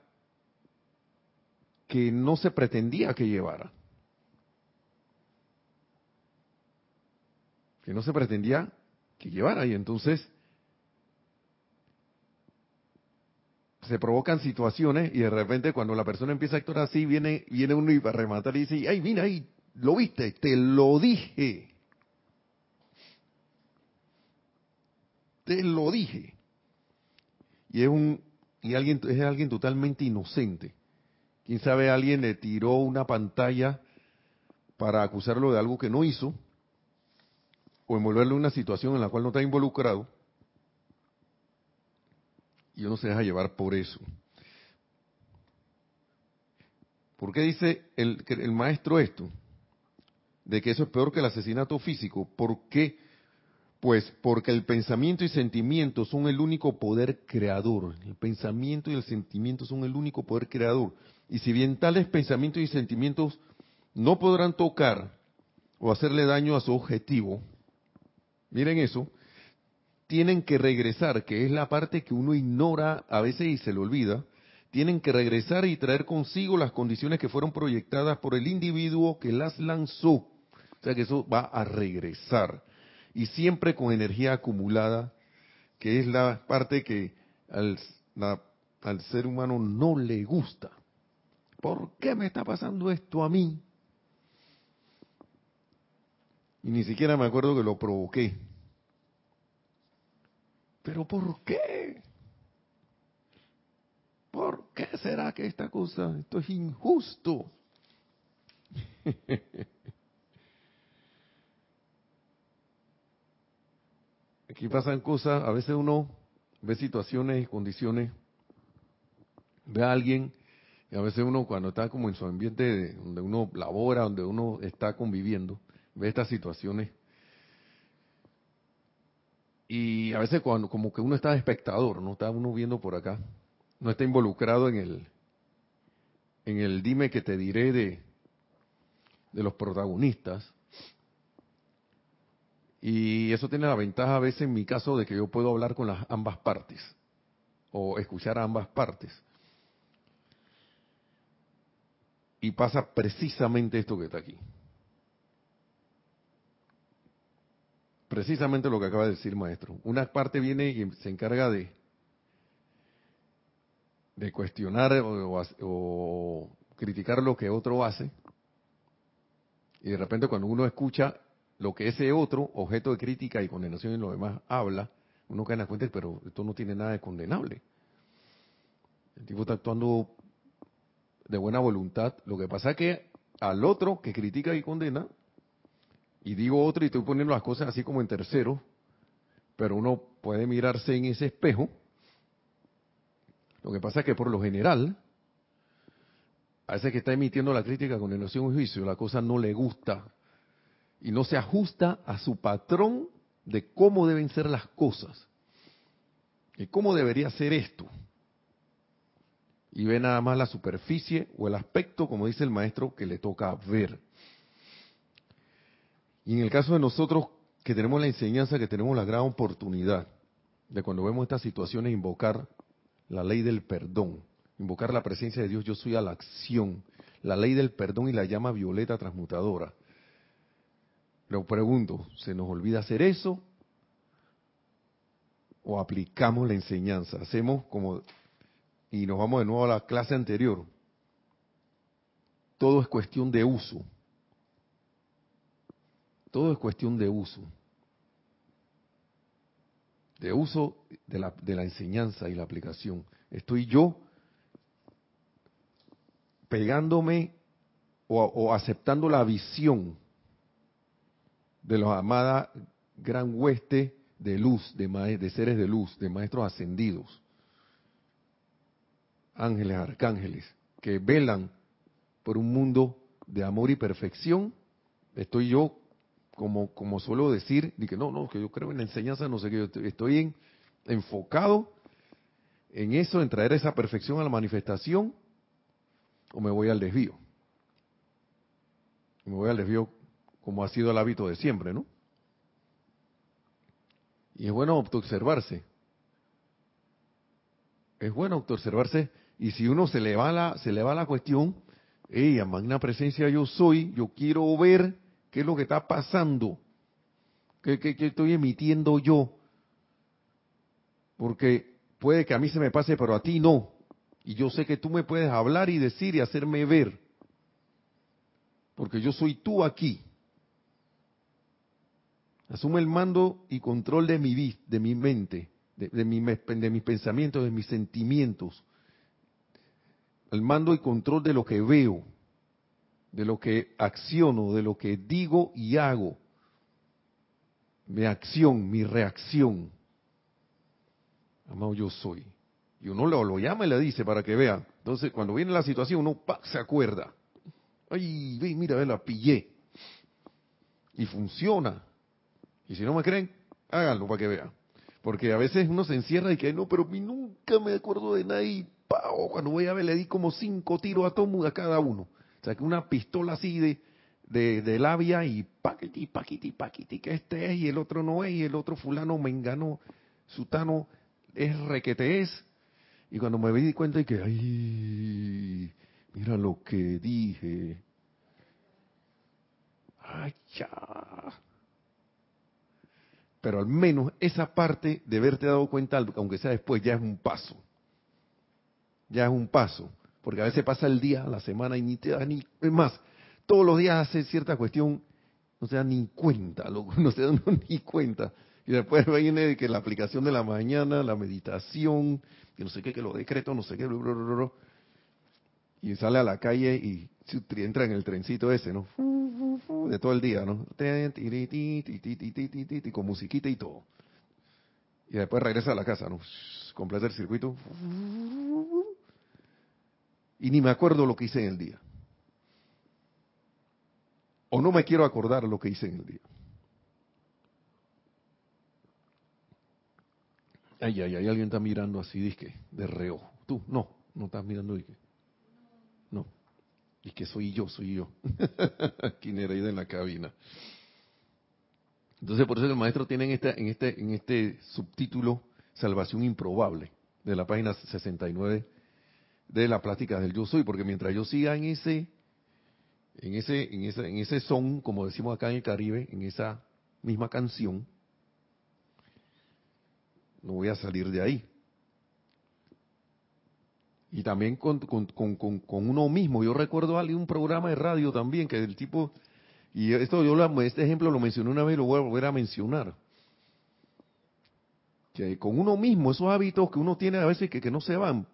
que no se pretendía que llevara. Que no se pretendía que llevara. Y entonces se provocan situaciones y de repente cuando la persona empieza a actuar así, viene, viene uno y para rematar y dice, ay, mira ahí, lo viste, te lo dije. Te lo dije. Y es un y alguien es alguien totalmente inocente. Quién sabe alguien le tiró una pantalla para acusarlo de algo que no hizo o envolverlo en una situación en la cual no está involucrado y uno se deja llevar por eso. ¿Por qué dice el, el maestro esto? de que eso es peor que el asesinato físico. ¿Por qué? Pues porque el pensamiento y sentimiento son el único poder creador. El pensamiento y el sentimiento son el único poder creador. Y si bien tales pensamientos y sentimientos no podrán tocar o hacerle daño a su objetivo, miren eso, tienen que regresar, que es la parte que uno ignora a veces y se le olvida, tienen que regresar y traer consigo las condiciones que fueron proyectadas por el individuo que las lanzó. O sea que eso va a regresar. Y siempre con energía acumulada, que es la parte que al, al ser humano no le gusta. ¿Por qué me está pasando esto a mí? Y ni siquiera me acuerdo que lo provoqué. Pero ¿por qué? ¿Por qué será que esta cosa, esto es injusto? Aquí pasan cosas, a veces uno ve situaciones y condiciones, ve a alguien, y a veces uno cuando está como en su ambiente donde uno labora, donde uno está conviviendo, ve estas situaciones y a veces cuando como que uno está de espectador, no está uno viendo por acá, no está involucrado en el en el dime que te diré de de los protagonistas. Y eso tiene la ventaja a veces en mi caso de que yo puedo hablar con las ambas partes o escuchar a ambas partes. Y pasa precisamente esto que está aquí. Precisamente lo que acaba de decir maestro. Una parte viene y se encarga de, de cuestionar o, criticar lo que otro hace. Y de repente cuando uno escucha lo que ese otro, objeto de crítica y condenación y lo demás, habla, uno cae en la cuenta, pero esto no tiene nada de condenable. El tipo está actuando de buena voluntad. Lo que pasa es que al otro que critica y condena, y digo otro y estoy poniendo las cosas así como en tercero, pero uno puede mirarse en ese espejo. Lo que pasa es que por lo general, a ese que está emitiendo la crítica, condenación y juicio, la cosa no le gusta y no se ajusta a su patrón de cómo deben ser las cosas y cómo debería ser esto. Y ve nada más la superficie o el aspecto, como dice el maestro, que le toca ver. Y en el caso de nosotros que tenemos la enseñanza, que tenemos la gran oportunidad de cuando vemos estas situaciones invocar la ley del perdón, invocar la presencia de Dios, yo soy a la acción, la ley del perdón y la llama violeta transmutadora. Pero pregunto, ¿se nos olvida hacer eso? ¿O aplicamos la enseñanza? Hacemos como, y nos vamos de nuevo a la clase anterior, todo es cuestión de uso. Todo es cuestión de uso. De uso de la, enseñanza y la aplicación. Estoy yo pegándome o, aceptando la visión de la amada gran hueste de luz, de, de seres de luz, de maestros ascendidos, ángeles, arcángeles, que velan por un mundo de amor y perfección, estoy yo como, como suelo decir, y que no, no, que yo creo en la enseñanza, no sé qué, yo estoy enfocado en eso, en traer esa perfección a la manifestación, o me voy al desvío. Me voy al desvío como ha sido el hábito de siempre, ¿no? Y es bueno observarse. Es bueno observarse. Y si uno se le va la, se le va la cuestión, ella, magna presencia yo soy, yo quiero ver ¿Qué es lo que está pasando? ¿Qué, estoy emitiendo yo? Porque puede que a mí se me pase, pero a ti no. Y yo sé que tú me puedes hablar y decir y hacerme ver. Porque yo soy tú aquí. Asume el mando y control de mi, de mi mente, de, de mis pensamientos, de mis sentimientos. El mando y control de lo que veo de lo que acciono, de lo que digo y hago. Mi acción, mi reacción. Amado, yo soy. Y uno lo, lo llama y le dice para que vea. Entonces, cuando viene la situación, uno se acuerda. Ay, ve, mira, ve, la pillé. Y funciona. Y si no me creen, háganlo para que vean. Porque a veces uno se encierra y que no, pero nunca me acuerdo de nada y ¡pau! cuando voy a ver le di como cinco tiros a todo a cada uno. Que una pistola así de, de, de labia y paquiti, paquiti, paquiti, que este es y el otro no es y el otro fulano me enganó, sutano es requete es. Y cuando me di cuenta y que, ay, mira lo que dije. Ay, ya. Pero al menos esa parte de haberte dado cuenta, aunque sea después, ya es un paso. Ya es un paso. Porque a veces pasa el día, la semana y ni te da ni... Es más, todos los días hace cierta cuestión, no se da ni cuenta, no se da ni cuenta. Y después viene que la aplicación de la mañana, la meditación, que no sé qué, que los decretos, no sé qué, y sale a la calle y entra en el trencito ese, ¿no? De todo el día, ¿no? Con musiquita y todo. Y después regresa a la casa, ¿no? Completa el circuito. Y ni me acuerdo lo que hice en el día. O no me quiero acordar lo que hice en el día. Ay, ay, ay, alguien está mirando así, disque, de reojo. Tú, no, no estás mirando, disque. No. Y que soy yo, soy yo. ¿Quién era ahí en la cabina? Entonces, por eso el maestro tiene en este, en este, en este subtítulo Salvación Improbable, de la página 69 de la plática del Yo Soy, porque mientras yo siga en ese, en ese, en ese, son, como decimos acá en el Caribe, en esa misma canción, no voy a salir de ahí. Y también con, uno mismo. Yo recuerdo un programa de radio también, que el tipo, y esto yo este ejemplo lo mencioné una vez y lo voy a volver a mencionar. Que con uno mismo, esos hábitos que uno tiene a veces que, que no se van.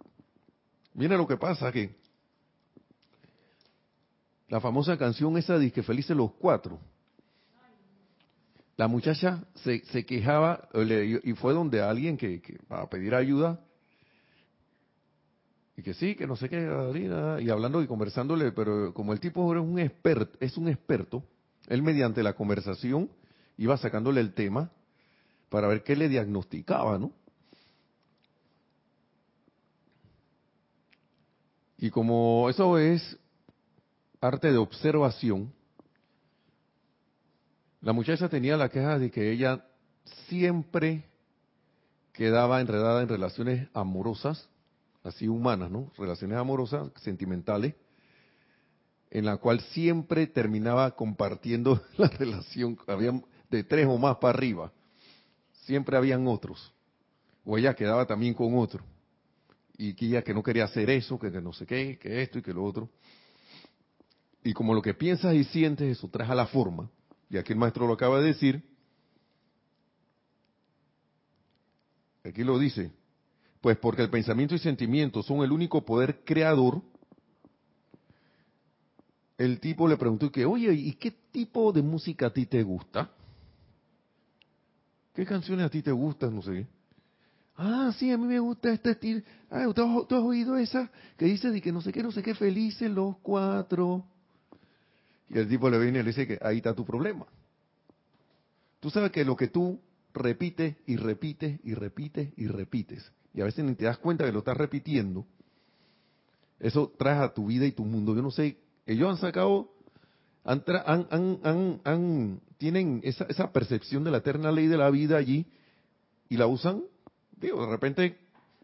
Mira lo que pasa, que la famosa canción esa de que felices los cuatro. La muchacha se, se quejaba y fue donde alguien que, que para pedir ayuda y que sí, que no sé qué, y hablando y conversándole, pero como el tipo es un experto, es un experto, él mediante la conversación iba sacándole el tema para ver qué le diagnosticaba, ¿no? Y como eso es arte de observación, la muchacha tenía la queja de que ella siempre quedaba enredada en relaciones amorosas así humanas, ¿no? Relaciones amorosas, sentimentales, en la cual siempre terminaba compartiendo la relación, habían de tres o más para arriba, siempre habían otros, o ella quedaba también con otro, y que ella que no quería hacer eso, que, no sé qué, que esto y que lo otro, y como lo que piensas y sientes, eso trae a la forma, y aquí el maestro lo acaba de decir, aquí lo dice, pues porque el pensamiento y sentimiento son el único poder creador, el tipo le preguntó que, oye, ¿y qué tipo de música a ti te gusta? ¿Qué canciones a ti te gustan? No sé. Ah, sí, a mí me gusta este estilo. Ah, ¿tú has, oído esa que dice de que no sé qué, no sé qué, felices los cuatro? Y el tipo le viene y le dice que ahí está tu problema. Tú sabes que lo que tú repites y repites y repites y repites y a veces ni te das cuenta que lo estás repitiendo, eso trae a tu vida y tu mundo. Yo no sé, ellos han sacado, han, han, han, tienen esa, esa percepción de la eterna ley de la vida allí y la usan, de repente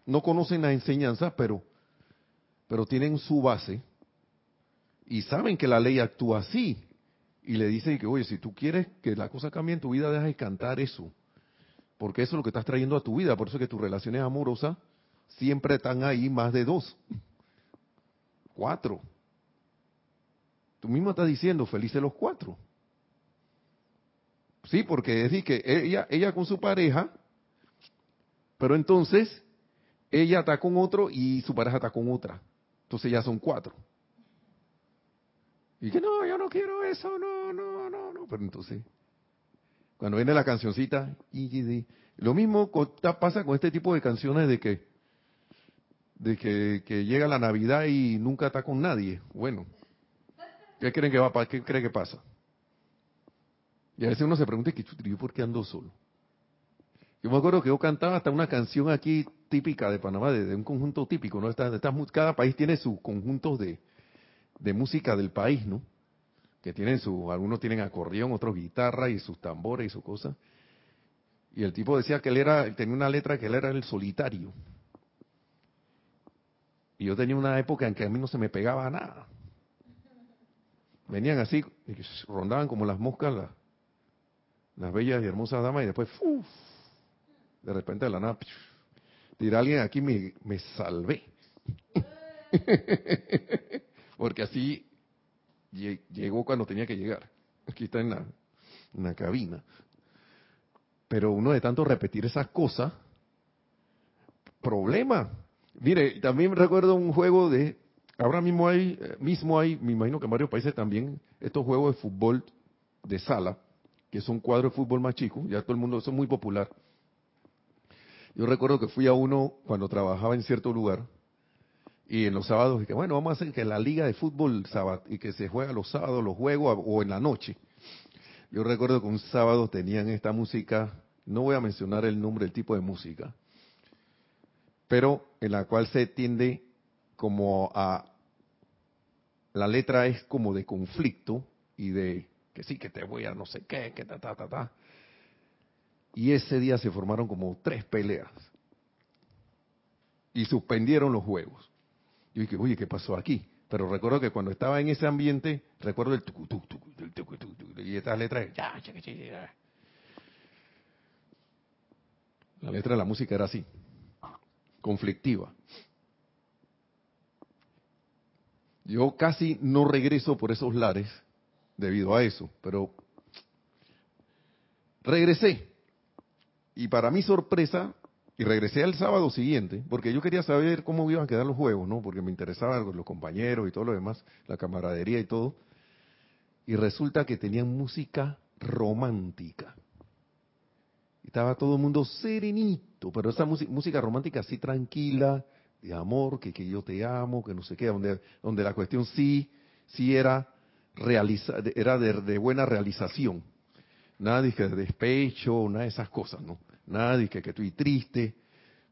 no conocen las enseñanzas, pero, pero tienen su base y saben que la ley actúa así. Y le dicen que, oye, si tú quieres que la cosa cambie en tu vida, deja de cantar eso porque eso es lo que estás trayendo a tu vida. Por eso es que tus relaciones amorosas siempre están ahí más de dos, cuatro. Tú mismo estás diciendo, felices los cuatro. Sí, porque es decir que ella, ella con su pareja, pero entonces ella está con otro y su pareja está con otra. Entonces ya son cuatro. Y que no, yo no quiero eso, no, no, no, no. Pero entonces, cuando viene la cancioncita, y, lo mismo pasa con este tipo de canciones de que de que, llega la Navidad y nunca está con nadie. Bueno, ¿qué creen que va qué cree que pasa? Y a veces uno se pregunta, ¿qué yo por qué ando solo? Yo me acuerdo que yo cantaba hasta una canción aquí típica de Panamá, de, un conjunto típico, ¿no? cada país tiene sus conjuntos de, de música del país, ¿no? Que tienen su, algunos tienen acordeón, otros guitarra y sus tambores y sus cosas. Y el tipo decía que él era, tenía una letra que él era el solitario. Y yo tenía una época en que a mí no se me pegaba nada. Venían así, rondaban como las moscas las, las bellas y hermosas damas y después, ¡uf! De repente de la nada, tira alguien aquí, me, me salvé. Porque así llegó cuando tenía que llegar. Aquí está en la, la cabina. Pero uno de tanto repetir esas cosas, problema. Mire, también recuerdo un juego de, ahora mismo hay, eh, mismo hay, me imagino que en varios países también, estos juegos de fútbol de sala, que son cuadros de fútbol más chicos, ya todo el mundo, eso es muy popular. Yo recuerdo que fui a uno cuando trabajaba en cierto lugar, y en los sábados dije, bueno, vamos a hacer que la liga de fútbol sábado, y que se juega los sábados, los juegos o en la noche. Yo recuerdo que un sábado tenían esta música, no voy a mencionar el nombre, el tipo de música, pero en la cual se tiende como a la letra es como de conflicto y de que sí que te voy a no sé qué, que ta ta ta ta. Y ese día se formaron como tres peleas y suspendieron los juegos. Yo dije, oye, ¿qué pasó aquí? Pero recuerdo que cuando estaba en ese ambiente, recuerdo el tucu, tucu, tucu, y estas letras, La letra de la música era así, conflictiva. Yo casi no regreso por esos lares debido a eso, pero regresé. Y para mi sorpresa, y regresé al sábado siguiente, porque yo quería saber cómo iban a quedar los juegos, ¿no? Porque me interesaban los compañeros y todo lo demás, la camaradería y todo. Y resulta que tenían música romántica. Estaba todo el mundo serenito, pero esa música romántica así tranquila, de amor, que, yo te amo, que no sé qué, donde, donde la cuestión sí, sí era, realiza, era de, buena realización. Nada de despecho, nada de esas cosas, ¿no? Nada que, que estoy triste,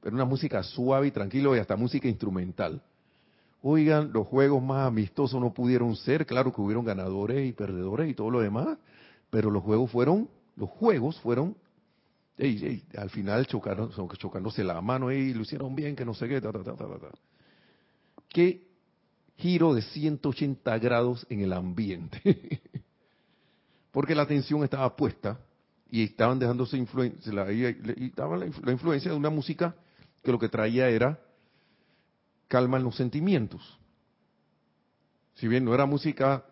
pero una música suave y tranquila y hasta música instrumental. Oigan, los juegos más amistosos no pudieron ser, claro que hubieron ganadores y perdedores y todo lo demás, pero los juegos fueron, los juegos fueron, al final chocaron, chocándose la mano, y lo hicieron bien, que no sé qué, ta, ta, ta, ta, ta. Qué giro de 180 grados en el ambiente. Porque la atención estaba puesta y estaban dejándose influencia, la, y estaba la, influencia de una música que lo que traía era calma en los sentimientos. Si bien no era música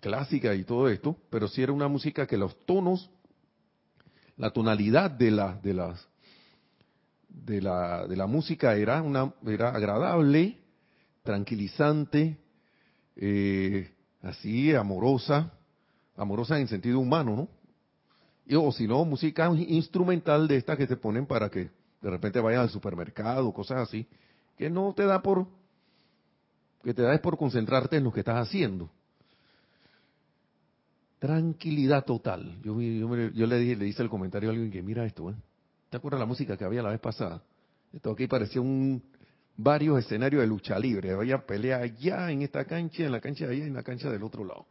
clásica y todo esto, pero sí era una música que los tonos, la tonalidad de la de las de la de la música era una era agradable, tranquilizante, eh, así amorosa, amorosa en sentido humano, ¿no? O si no, música instrumental de estas que te ponen para que de repente vayas al supermercado, cosas así, que no te da por, que te da es por concentrarte en lo que estás haciendo. Tranquilidad total. Yo, yo, le, dije, le hice el comentario a alguien que mira esto, ¿eh? ¿te acuerdas la música que había la vez pasada? Esto aquí parecía un varios escenarios de lucha libre. Había pelea allá en esta cancha, en la cancha de allá en la cancha del otro lado.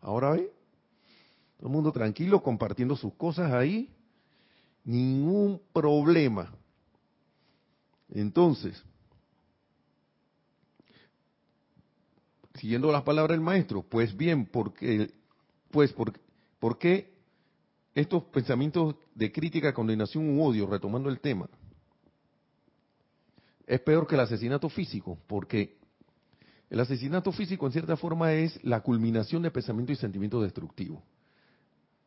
Ahora ve, todo el mundo tranquilo, compartiendo sus cosas ahí. Ningún problema. Entonces, siguiendo las palabras del maestro, pues bien, porque, pues, por, ¿por qué estos pensamientos de crítica, condenación u odio, retomando el tema, es peor que el asesinato físico? Porque el asesinato físico, en cierta forma, es la culminación de pensamientos y sentimientos destructivos.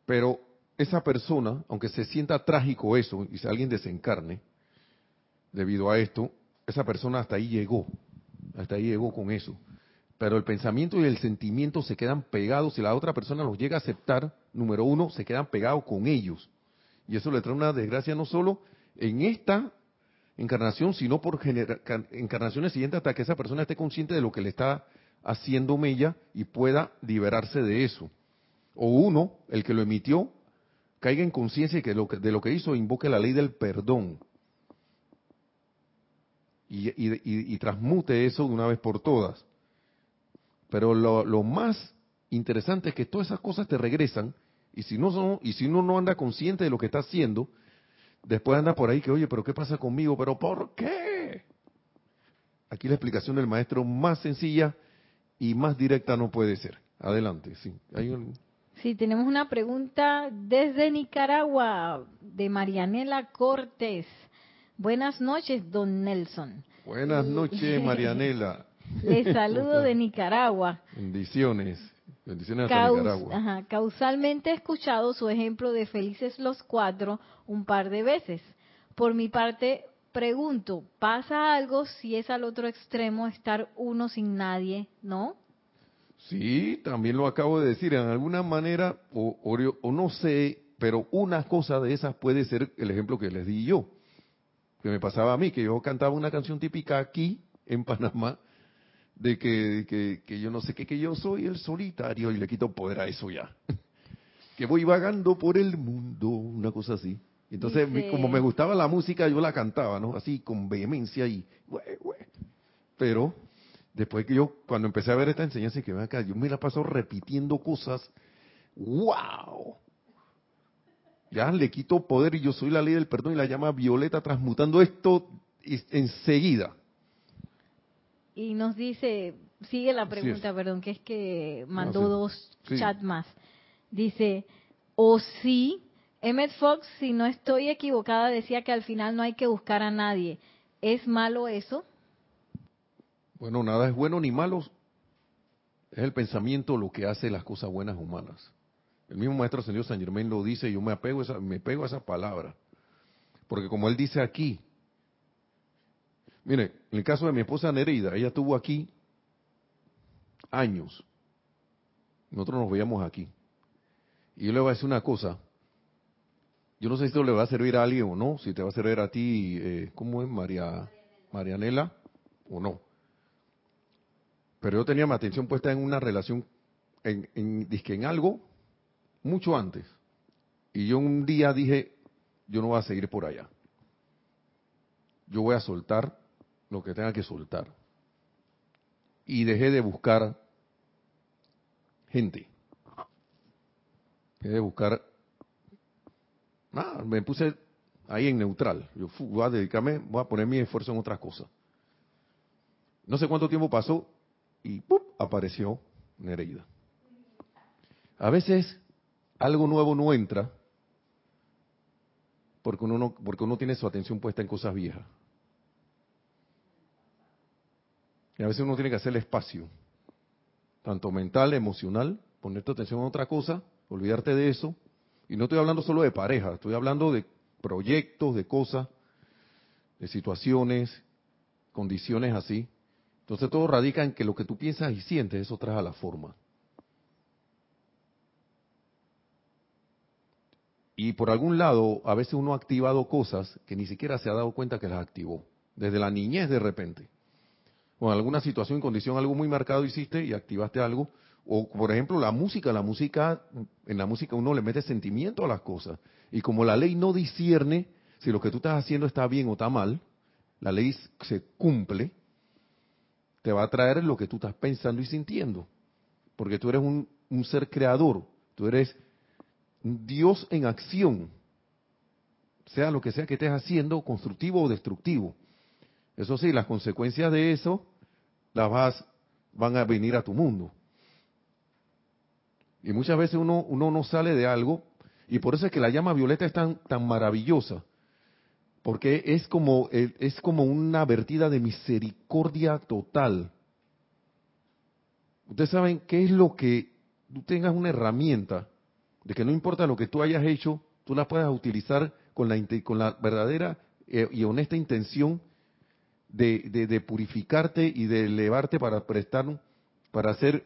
Pero esa persona, aunque se sienta trágico eso, y si alguien desencarne debido a esto, esa persona hasta ahí llegó, hasta ahí llegó con eso. Pero el pensamiento y el sentimiento se quedan pegados, y la otra persona los llega a aceptar, número uno, se quedan pegados con ellos. Y eso le trae una desgracia no solo en esta encarnación, sino por encarnaciones siguientes hasta que esa persona esté consciente de lo que le está haciendo mella y pueda liberarse de eso o uno, el que lo emitió, caiga en conciencia de, de lo que hizo, invoque la ley del perdón. Y, y, transmute eso de una vez por todas. Pero lo, lo, más interesante es que todas esas cosas te regresan y si no son, y si uno no anda consciente de lo que está haciendo, después anda por ahí que, oye, pero ¿qué pasa conmigo? ¿Pero por qué? Aquí la explicación del maestro más sencilla y más directa no puede ser. Adelante, sí. Hay un... Sí, tenemos una pregunta desde Nicaragua, de Marianela Cortés. Buenas noches, don Nelson. Buenas noches, Marianela. Les saludo de Nicaragua. Bendiciones. Bendiciones a Nicaragua. Ajá, causalmente he escuchado su ejemplo de Felices los Cuatro un par de veces. Por mi parte, pregunto, ¿pasa algo si es al otro extremo estar uno sin nadie, no? Sí, también lo acabo de decir. En alguna manera, o, o, no sé, pero una cosa de esas puede ser el ejemplo que les di yo. Que me pasaba a mí, que yo cantaba una canción típica aquí, en Panamá, de que, que, yo no sé qué, que yo soy el solitario y le quito poder a eso ya. que voy vagando por el mundo, una cosa así. Entonces, como me gustaba la música, yo la cantaba, ¿no? Así, con vehemencia y... Pero después que yo, cuando empecé a ver esta enseñanza y que ven acá, yo me la paso repitiendo cosas, ¡wow! Ya le quito poder y yo soy la ley del perdón y la llama Violeta transmutando esto enseguida. Y nos dice, sigue la pregunta, perdón, que es que mandó dos chats más. Dice, o sí, Emmett Fox, si no estoy equivocada, decía que al final no hay que buscar a nadie. ¿Es malo eso? Bueno, nada es bueno ni malo. Es el pensamiento lo que hace las cosas buenas o malas. El mismo maestro señor San Germán lo dice yo me apego esa, me pego a esa palabra. Porque como él dice aquí, mire, en el caso de mi esposa Nereida, ella estuvo aquí años. Nosotros nos veíamos aquí. Y yo le voy a decir una cosa. Yo no sé si esto le va a servir a alguien o no, si te va a servir a ti, eh, ¿cómo es? María, Marianela, o no. Pero yo tenía mi atención puesta en una relación, en, en, en algo, mucho antes. Y yo un día dije, yo no voy a seguir por allá. Yo voy a soltar lo que tenga que soltar. Y dejé de buscar gente. Dejé de buscar... Nada, me puse ahí en neutral. Yo voy a dedicarme, voy a poner mi esfuerzo en otras cosas. No sé cuánto tiempo pasó, y ¡pum! apareció Nereida. A veces algo nuevo no entra porque uno, no, porque uno tiene su atención puesta en cosas viejas. Y a veces uno tiene que hacer el espacio, tanto mental, emocional, poner tu atención en otra cosa, olvidarte de eso. Y no estoy hablando solo de pareja, estoy hablando de proyectos, de cosas, de situaciones, condiciones así, entonces todo radica en que lo que tú piensas y sientes, eso trae a la forma. Y por algún lado, a veces uno ha activado cosas que ni siquiera se ha dado cuenta que las activó. Desde la niñez de repente. O en alguna situación, condición, algo muy marcado hiciste y activaste algo. O por ejemplo la música, la música, en la música uno le mete sentimiento a las cosas. Y como la ley no discierne si lo que tú estás haciendo está bien o está mal, la ley se cumple, te va a traer lo que tú estás pensando y sintiendo. Porque tú eres un, ser creador, tú eres un Dios en acción, sea lo que sea que estés haciendo, constructivo o destructivo. Eso sí, las consecuencias de eso las vas, van a venir a tu mundo. Y muchas veces uno, no sale de algo, y por eso es que la llama violeta es tan, tan maravillosa, porque es como, es como una vertida de misericordia total. Ustedes saben qué es lo que tú tengas una herramienta de que no importa lo que tú hayas hecho, tú la puedas utilizar con la, con la verdadera eh, y honesta intención de, de, purificarte y de elevarte para prestar, para ser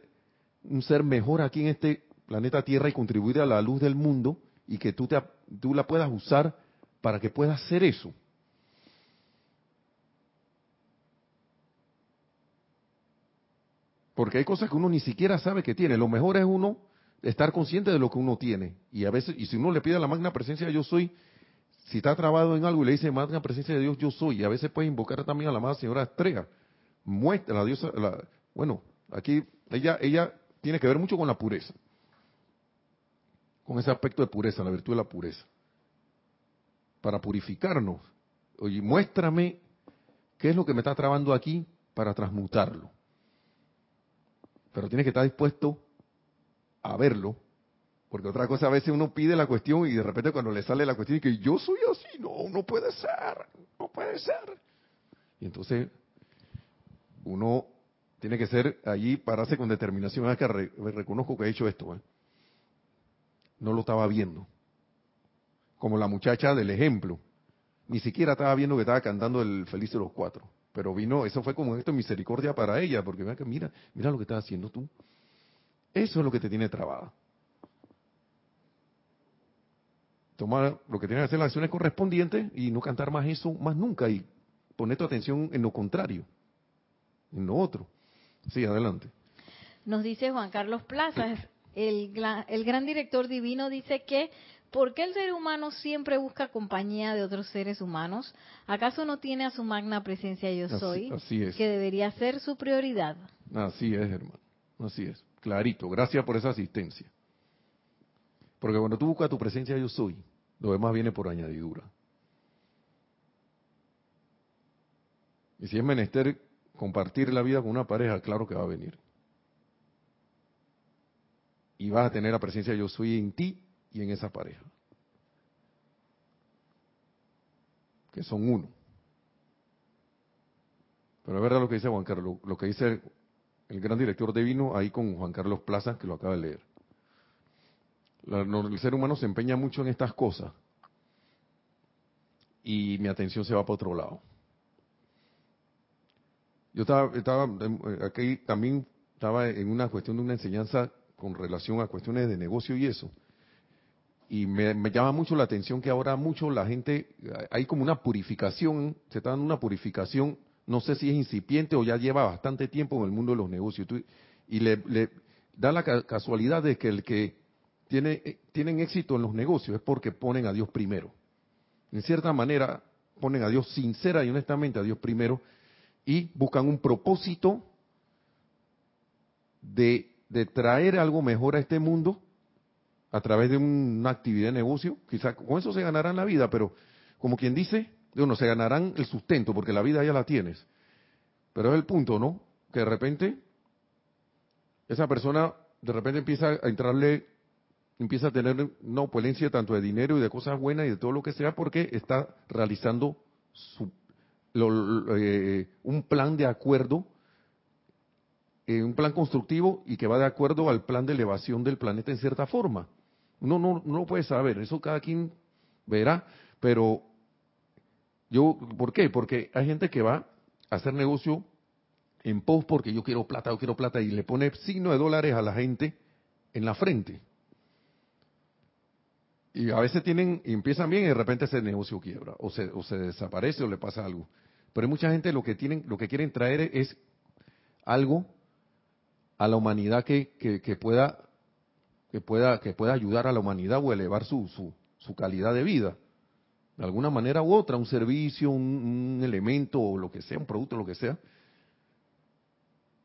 un ser mejor aquí en este planeta Tierra y contribuir a la luz del mundo y que tú, te, tú la puedas usar para que pueda hacer eso. Porque hay cosas que uno ni siquiera sabe que tiene. Lo mejor es uno estar consciente de lo que uno tiene. Y a veces, y si uno le pide a la magna presencia yo soy, si está trabado en algo y le dice magna presencia de Dios yo soy, y a veces puede invocar también a la amada señora Estrella, muestra la diosa, la, bueno, aquí ella, ella tiene que ver mucho con la pureza, con ese aspecto de pureza, la virtud de la pureza, para purificarnos. Oye, muéstrame qué es lo que me está trabando aquí para transmutarlo. Pero tiene que estar dispuesto a verlo, porque otra cosa a veces uno pide la cuestión y de repente cuando le sale la cuestión y que yo soy así, no, no puede ser, no puede ser. Y entonces uno tiene que ser allí, pararse con determinación. Es que reconozco que he hecho esto. ¿eh? No lo estaba viendo. Como la muchacha del ejemplo. Ni siquiera estaba viendo que estaba cantando el Feliz de los Cuatro. Pero vino, eso fue como esto misericordia para ella, porque mira, mira lo que estás haciendo tú. Eso es lo que te tiene trabada. Tomar lo que tiene que hacer las acciones correspondientes y no cantar más eso más nunca y poner tu atención en lo contrario, en lo otro. Sí, adelante. Nos dice Juan Carlos Plaza, el, el gran director divino dice que ¿Por qué el ser humano siempre busca compañía de otros seres humanos? ¿Acaso no tiene a su magna presencia yo soy? Así, es. Que debería ser su prioridad. Así es, hermano. Así es. Clarito. Gracias por esa asistencia. Porque cuando tú buscas tu presencia yo soy, lo demás viene por añadidura. Y si es menester compartir la vida con una pareja, claro que va a venir. Y vas a tener la presencia yo soy en ti y en esa pareja. Que son uno. Pero es verdad lo que dice Juan Carlos, lo que dice el gran director de vino ahí con Juan Carlos Plaza, que lo acaba de leer. el ser humano se empeña mucho en estas cosas y mi atención se va para otro lado. Yo estaba, estaba aquí también estaba en una cuestión de una enseñanza con relación a cuestiones de negocio y eso y me, llama mucho la atención que ahora mucho la gente, hay como una purificación, se está dando una purificación, no sé si es incipiente o ya lleva bastante tiempo en el mundo de los negocios, y le, da la casualidad de que el que tiene, eh, tienen éxito en los negocios es porque ponen a Dios primero. En cierta manera, ponen a Dios sincera y honestamente a Dios primero y buscan un propósito de, de traer algo mejor a este mundo a través de una actividad de negocio, quizás con eso se ganarán la vida, pero como quien dice, bueno, se ganarán el sustento, porque la vida ya la tienes. Pero es el punto, ¿no? Que de repente esa persona de repente empieza a entrarle, empieza a tener una opulencia tanto de dinero y de cosas buenas y de todo lo que sea, porque está realizando su, eh, un plan de acuerdo, eh, un plan constructivo y que va de acuerdo al plan de elevación del planeta en cierta forma. No, no, no lo puede saber, eso cada quien verá, pero yo, ¿por qué? Porque hay gente que va a hacer negocio en pos porque yo quiero plata, yo quiero plata, y le pone signo de dólares a la gente en la frente. Y a veces tienen, empiezan bien y de repente ese negocio quiebra, o se, o se desaparece o le pasa algo. Pero hay mucha gente lo que tienen, lo que quieren traer es algo a la humanidad que, que pueda que pueda, que pueda ayudar a la humanidad o elevar su, su, calidad de vida. De alguna manera u otra, un servicio, un, elemento o lo que sea, un producto, lo que sea.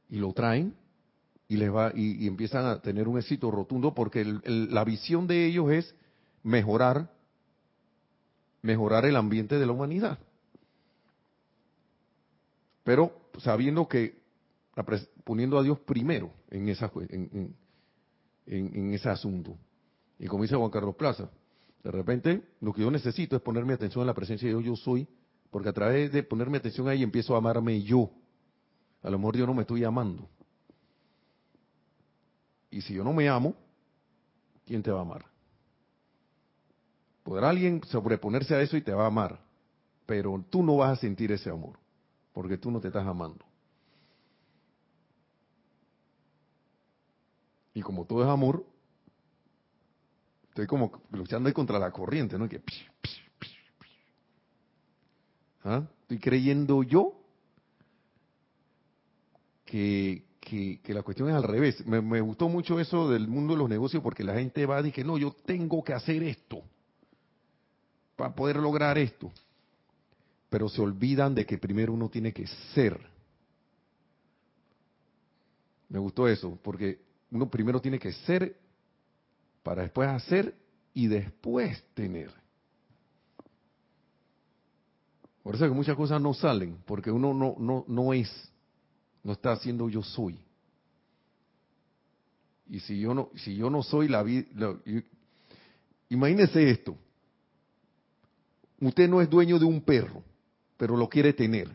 Y lo traen y les va y, empiezan a tener un éxito rotundo porque la visión de ellos es mejorar mejorar el ambiente de la humanidad pero sabiendo que poniendo a Dios primero en esa en, ese asunto. Y como dice Juan Carlos Plaza, de repente lo que yo necesito es ponerme atención en la presencia de Dios, yo soy, porque a través de ponerme atención ahí empiezo a amarme yo. A lo mejor yo no me estoy amando. Y si yo no me amo, ¿quién te va a amar? Podrá alguien sobreponerse a eso y te va a amar, pero tú no vas a sentir ese amor, porque tú no te estás amando. Y como todo es amor, estoy como luchando ahí contra la corriente, ¿no? Que, ¿Ah? Estoy creyendo yo que, que, la cuestión es al revés. Me, gustó mucho eso del mundo de los negocios porque la gente va y dice, no, yo tengo que hacer esto para poder lograr esto. Pero se olvidan de que primero uno tiene que ser. Me gustó eso, porque uno primero tiene que ser para después hacer y después tener. Por eso es que muchas cosas no salen, porque uno no, no, no es, no está haciendo yo soy. Y si yo no, si yo no soy la vida, imagínese esto. Usted no es dueño de un perro, pero lo quiere tener.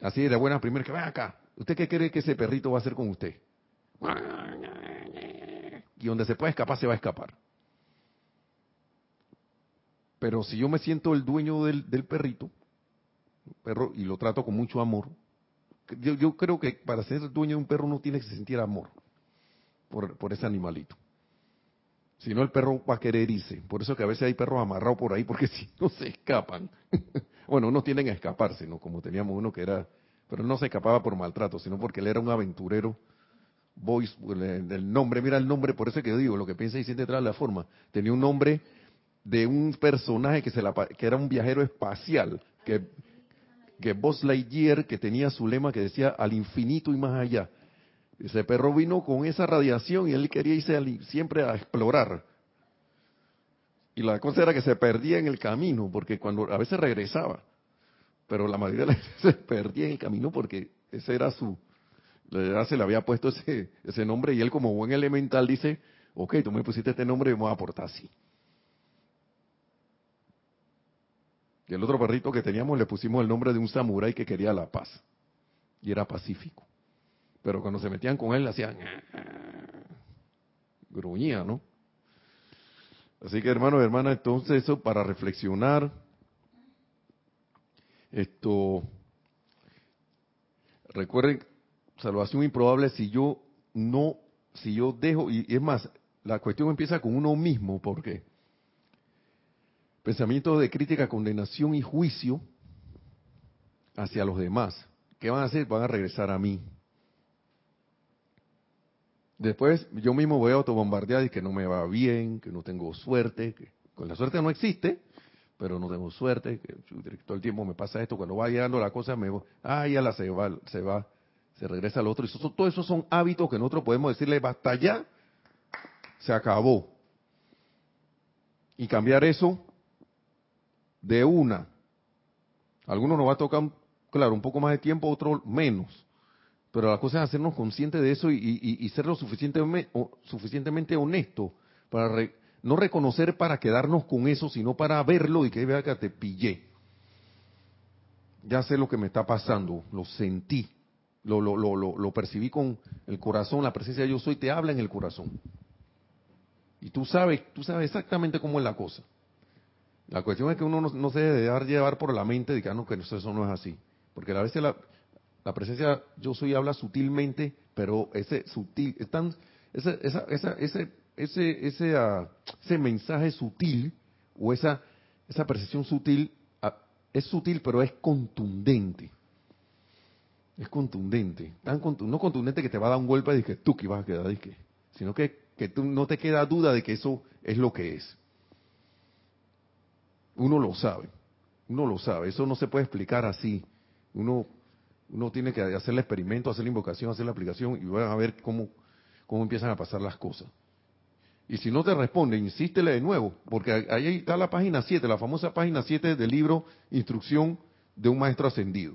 Así de buena primera que ven acá. ¿Usted qué cree que ese perrito va a hacer con usted? Y donde se pueda escapar, se va a escapar. Pero si yo me siento el dueño del, perrito, perro, y lo trato con mucho amor, yo, creo que para ser dueño de un perro uno tiene que sentir amor por, por ese animalito. Si no, el perro va a querer irse. Por eso que a veces hay perros amarrados por ahí, porque si no se escapan. bueno, unos tienden a escaparse, ¿no? Como teníamos uno que era, pero no se escapaba por maltrato, sino porque él era un aventurero. Voice, del nombre, mira el nombre, por eso que digo, lo que piensa y siente trae la forma. Tenía un nombre de un personaje que, se la, que era un viajero espacial, que, que Buzz Lightyear, que tenía su lema que decía al infinito y más allá. Ese perro vino con esa radiación y él quería irse siempre a explorar. Y la cosa era que se perdía en el camino, porque cuando a veces regresaba, pero la mayoría de las veces se perdía en el camino porque ese era su, se le había puesto ese, ese nombre y él como buen elemental dice, ok, tú me pusiste este nombre y me voy a aportar así. Y el otro perrito que teníamos le pusimos el nombre de un samurái que quería la paz. Y era pacífico. Pero cuando se metían con él, hacían gruñía, ¿no? Así que hermanos y hermanas, entonces eso para reflexionar. Esto, recuerden, salvación improbable si yo no, si yo dejo, y es más, la cuestión empieza con uno mismo, porque pensamientos de crítica, condenación y juicio hacia los demás, ¿qué van a hacer? Van a regresar a mí. Después yo mismo voy a autobombardear y que no me va bien, que no tengo suerte, que con la suerte no existe, pero no tengo suerte, que todo el tiempo me pasa esto, cuando va llegando la cosa me voy, ah, ya la se va, se va, se regresa al otro. Y eso, todo eso son hábitos que nosotros podemos decirle, basta ya, se acabó. Y cambiar eso de una. Algunos nos va a tocar, claro, un poco más de tiempo, otros menos. Pero la cosa es hacernos conscientes de eso y, ser lo suficientemente, suficientemente honesto para no reconocer para quedarnos con eso, sino para verlo y que vea que te pillé. Ya sé lo que me está pasando, lo sentí, lo, lo, lo, lo, percibí con el corazón, la presencia de yo soy te habla en el corazón. Y tú sabes, tú sabes exactamente cómo es la cosa. La cuestión es que uno no, se debe dejar llevar por la mente de que, ah, no, que eso no es así. Porque a veces la, la presencia yo soy habla sutilmente, pero ese sutil, están, ese, esa, esa, ese, ese, ese, uh, ese mensaje sutil o esa, esa percepción sutil uh, es sutil, pero es contundente. Es contundente. Tan no contundente que te va a dar un golpe de que tú que vas a quedar, que, sino que, que tú no te queda duda de que eso es lo que es. Uno lo sabe, uno lo sabe, eso no se puede explicar así. Uno uno tiene que hacer el experimento, hacer la invocación, hacer la aplicación y van a ver cómo, cómo empiezan a pasar las cosas. Y si no te responde, insístele de nuevo, porque ahí está la página 7, la famosa página 7 del libro Instrucción de un Maestro Ascendido.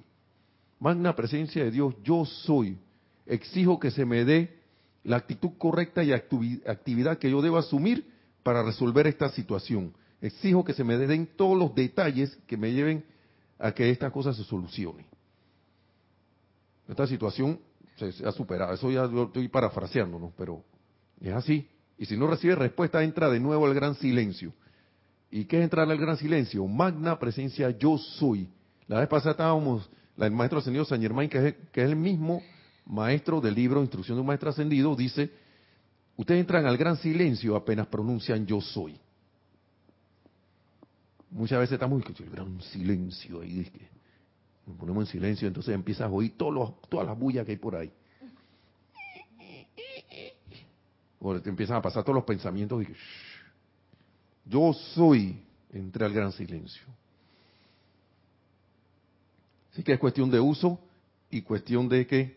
Magna presencia de Dios, yo soy. Exijo que se me dé la actitud correcta y actividad que yo debo asumir para resolver esta situación. Exijo que se me den todos los detalles que me lleven a que esta cosa se solucione. Esta situación se, ha superado. Eso ya lo estoy parafraseando, ¿no? Pero es así. Y si no recibe respuesta, entra de nuevo al gran silencio. ¿Y qué es entrar al gran silencio? Magna presencia yo soy. La vez pasada estábamos, el maestro ascendido San Germain, que es, que es el mismo maestro del libro Instrucción de un Maestro Ascendido, dice, ustedes entran al gran silencio apenas pronuncian yo soy. Muchas veces estamos el gran silencio ahí, Nos ponemos en silencio, entonces empiezas a oír todas las bullas que hay por ahí. Empiezan a pasar todos los pensamientos y yo soy, entre al gran silencio. Así que es cuestión de uso y cuestión de que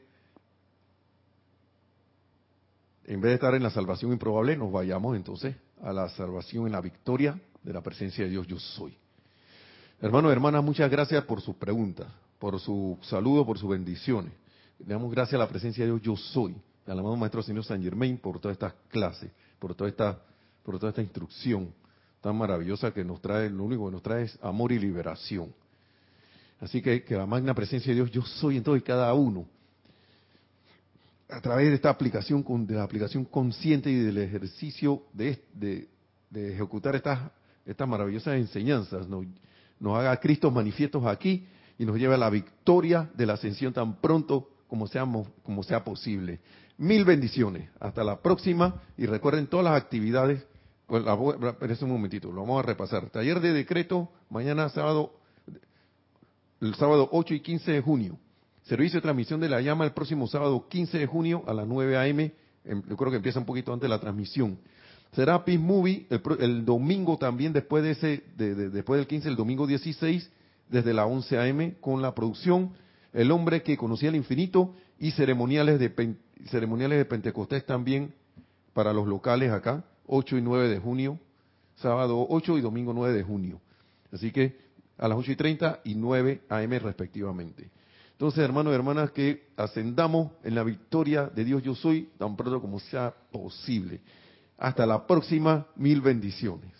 en vez de estar en la salvación improbable, nos vayamos entonces a la salvación en la victoria de la presencia de Dios yo soy. Hermanos y hermanas, muchas gracias por sus preguntas, por su saludo, por sus bendiciones. Le damos gracias a la presencia de Dios yo soy, al amado Maestro Señor San Germain por todas estas clases, por toda esta, por toda esta instrucción tan maravillosa que nos trae, lo único que nos trae es amor y liberación. Así que que la magna presencia de Dios yo soy en todo y cada uno a través de esta aplicación, de la aplicación consciente y del ejercicio de, de, ejecutar estas, estas maravillosas enseñanzas, nos, nos haga Cristo manifiestos aquí y nos lleve a la victoria de la ascensión tan pronto como, seamos, como sea posible. Mil bendiciones. Hasta la próxima y recuerden todas las actividades. Pues la, un momentito, lo vamos a repasar. Taller de decreto, mañana sábado, el sábado 8 y 15 de junio. Servicio de transmisión de la llama el próximo sábado 15 de junio a las 9 a.m. Em, yo creo que empieza un poquito antes la transmisión. Será Peace Movie el, domingo también después de ese, después del 15, el domingo 16, desde las 11 a.m. con la producción El hombre que conocía el infinito y ceremoniales de, ceremoniales de Pentecostés también para los locales acá, 8 y 9 de junio, sábado 8 y domingo 9 de junio. Así que a las 8 y 30 y 9 a.m. respectivamente. Entonces, hermanos y hermanas, que ascendamos en la victoria de Dios yo soy tan pronto como sea posible. Hasta la próxima, mil bendiciones.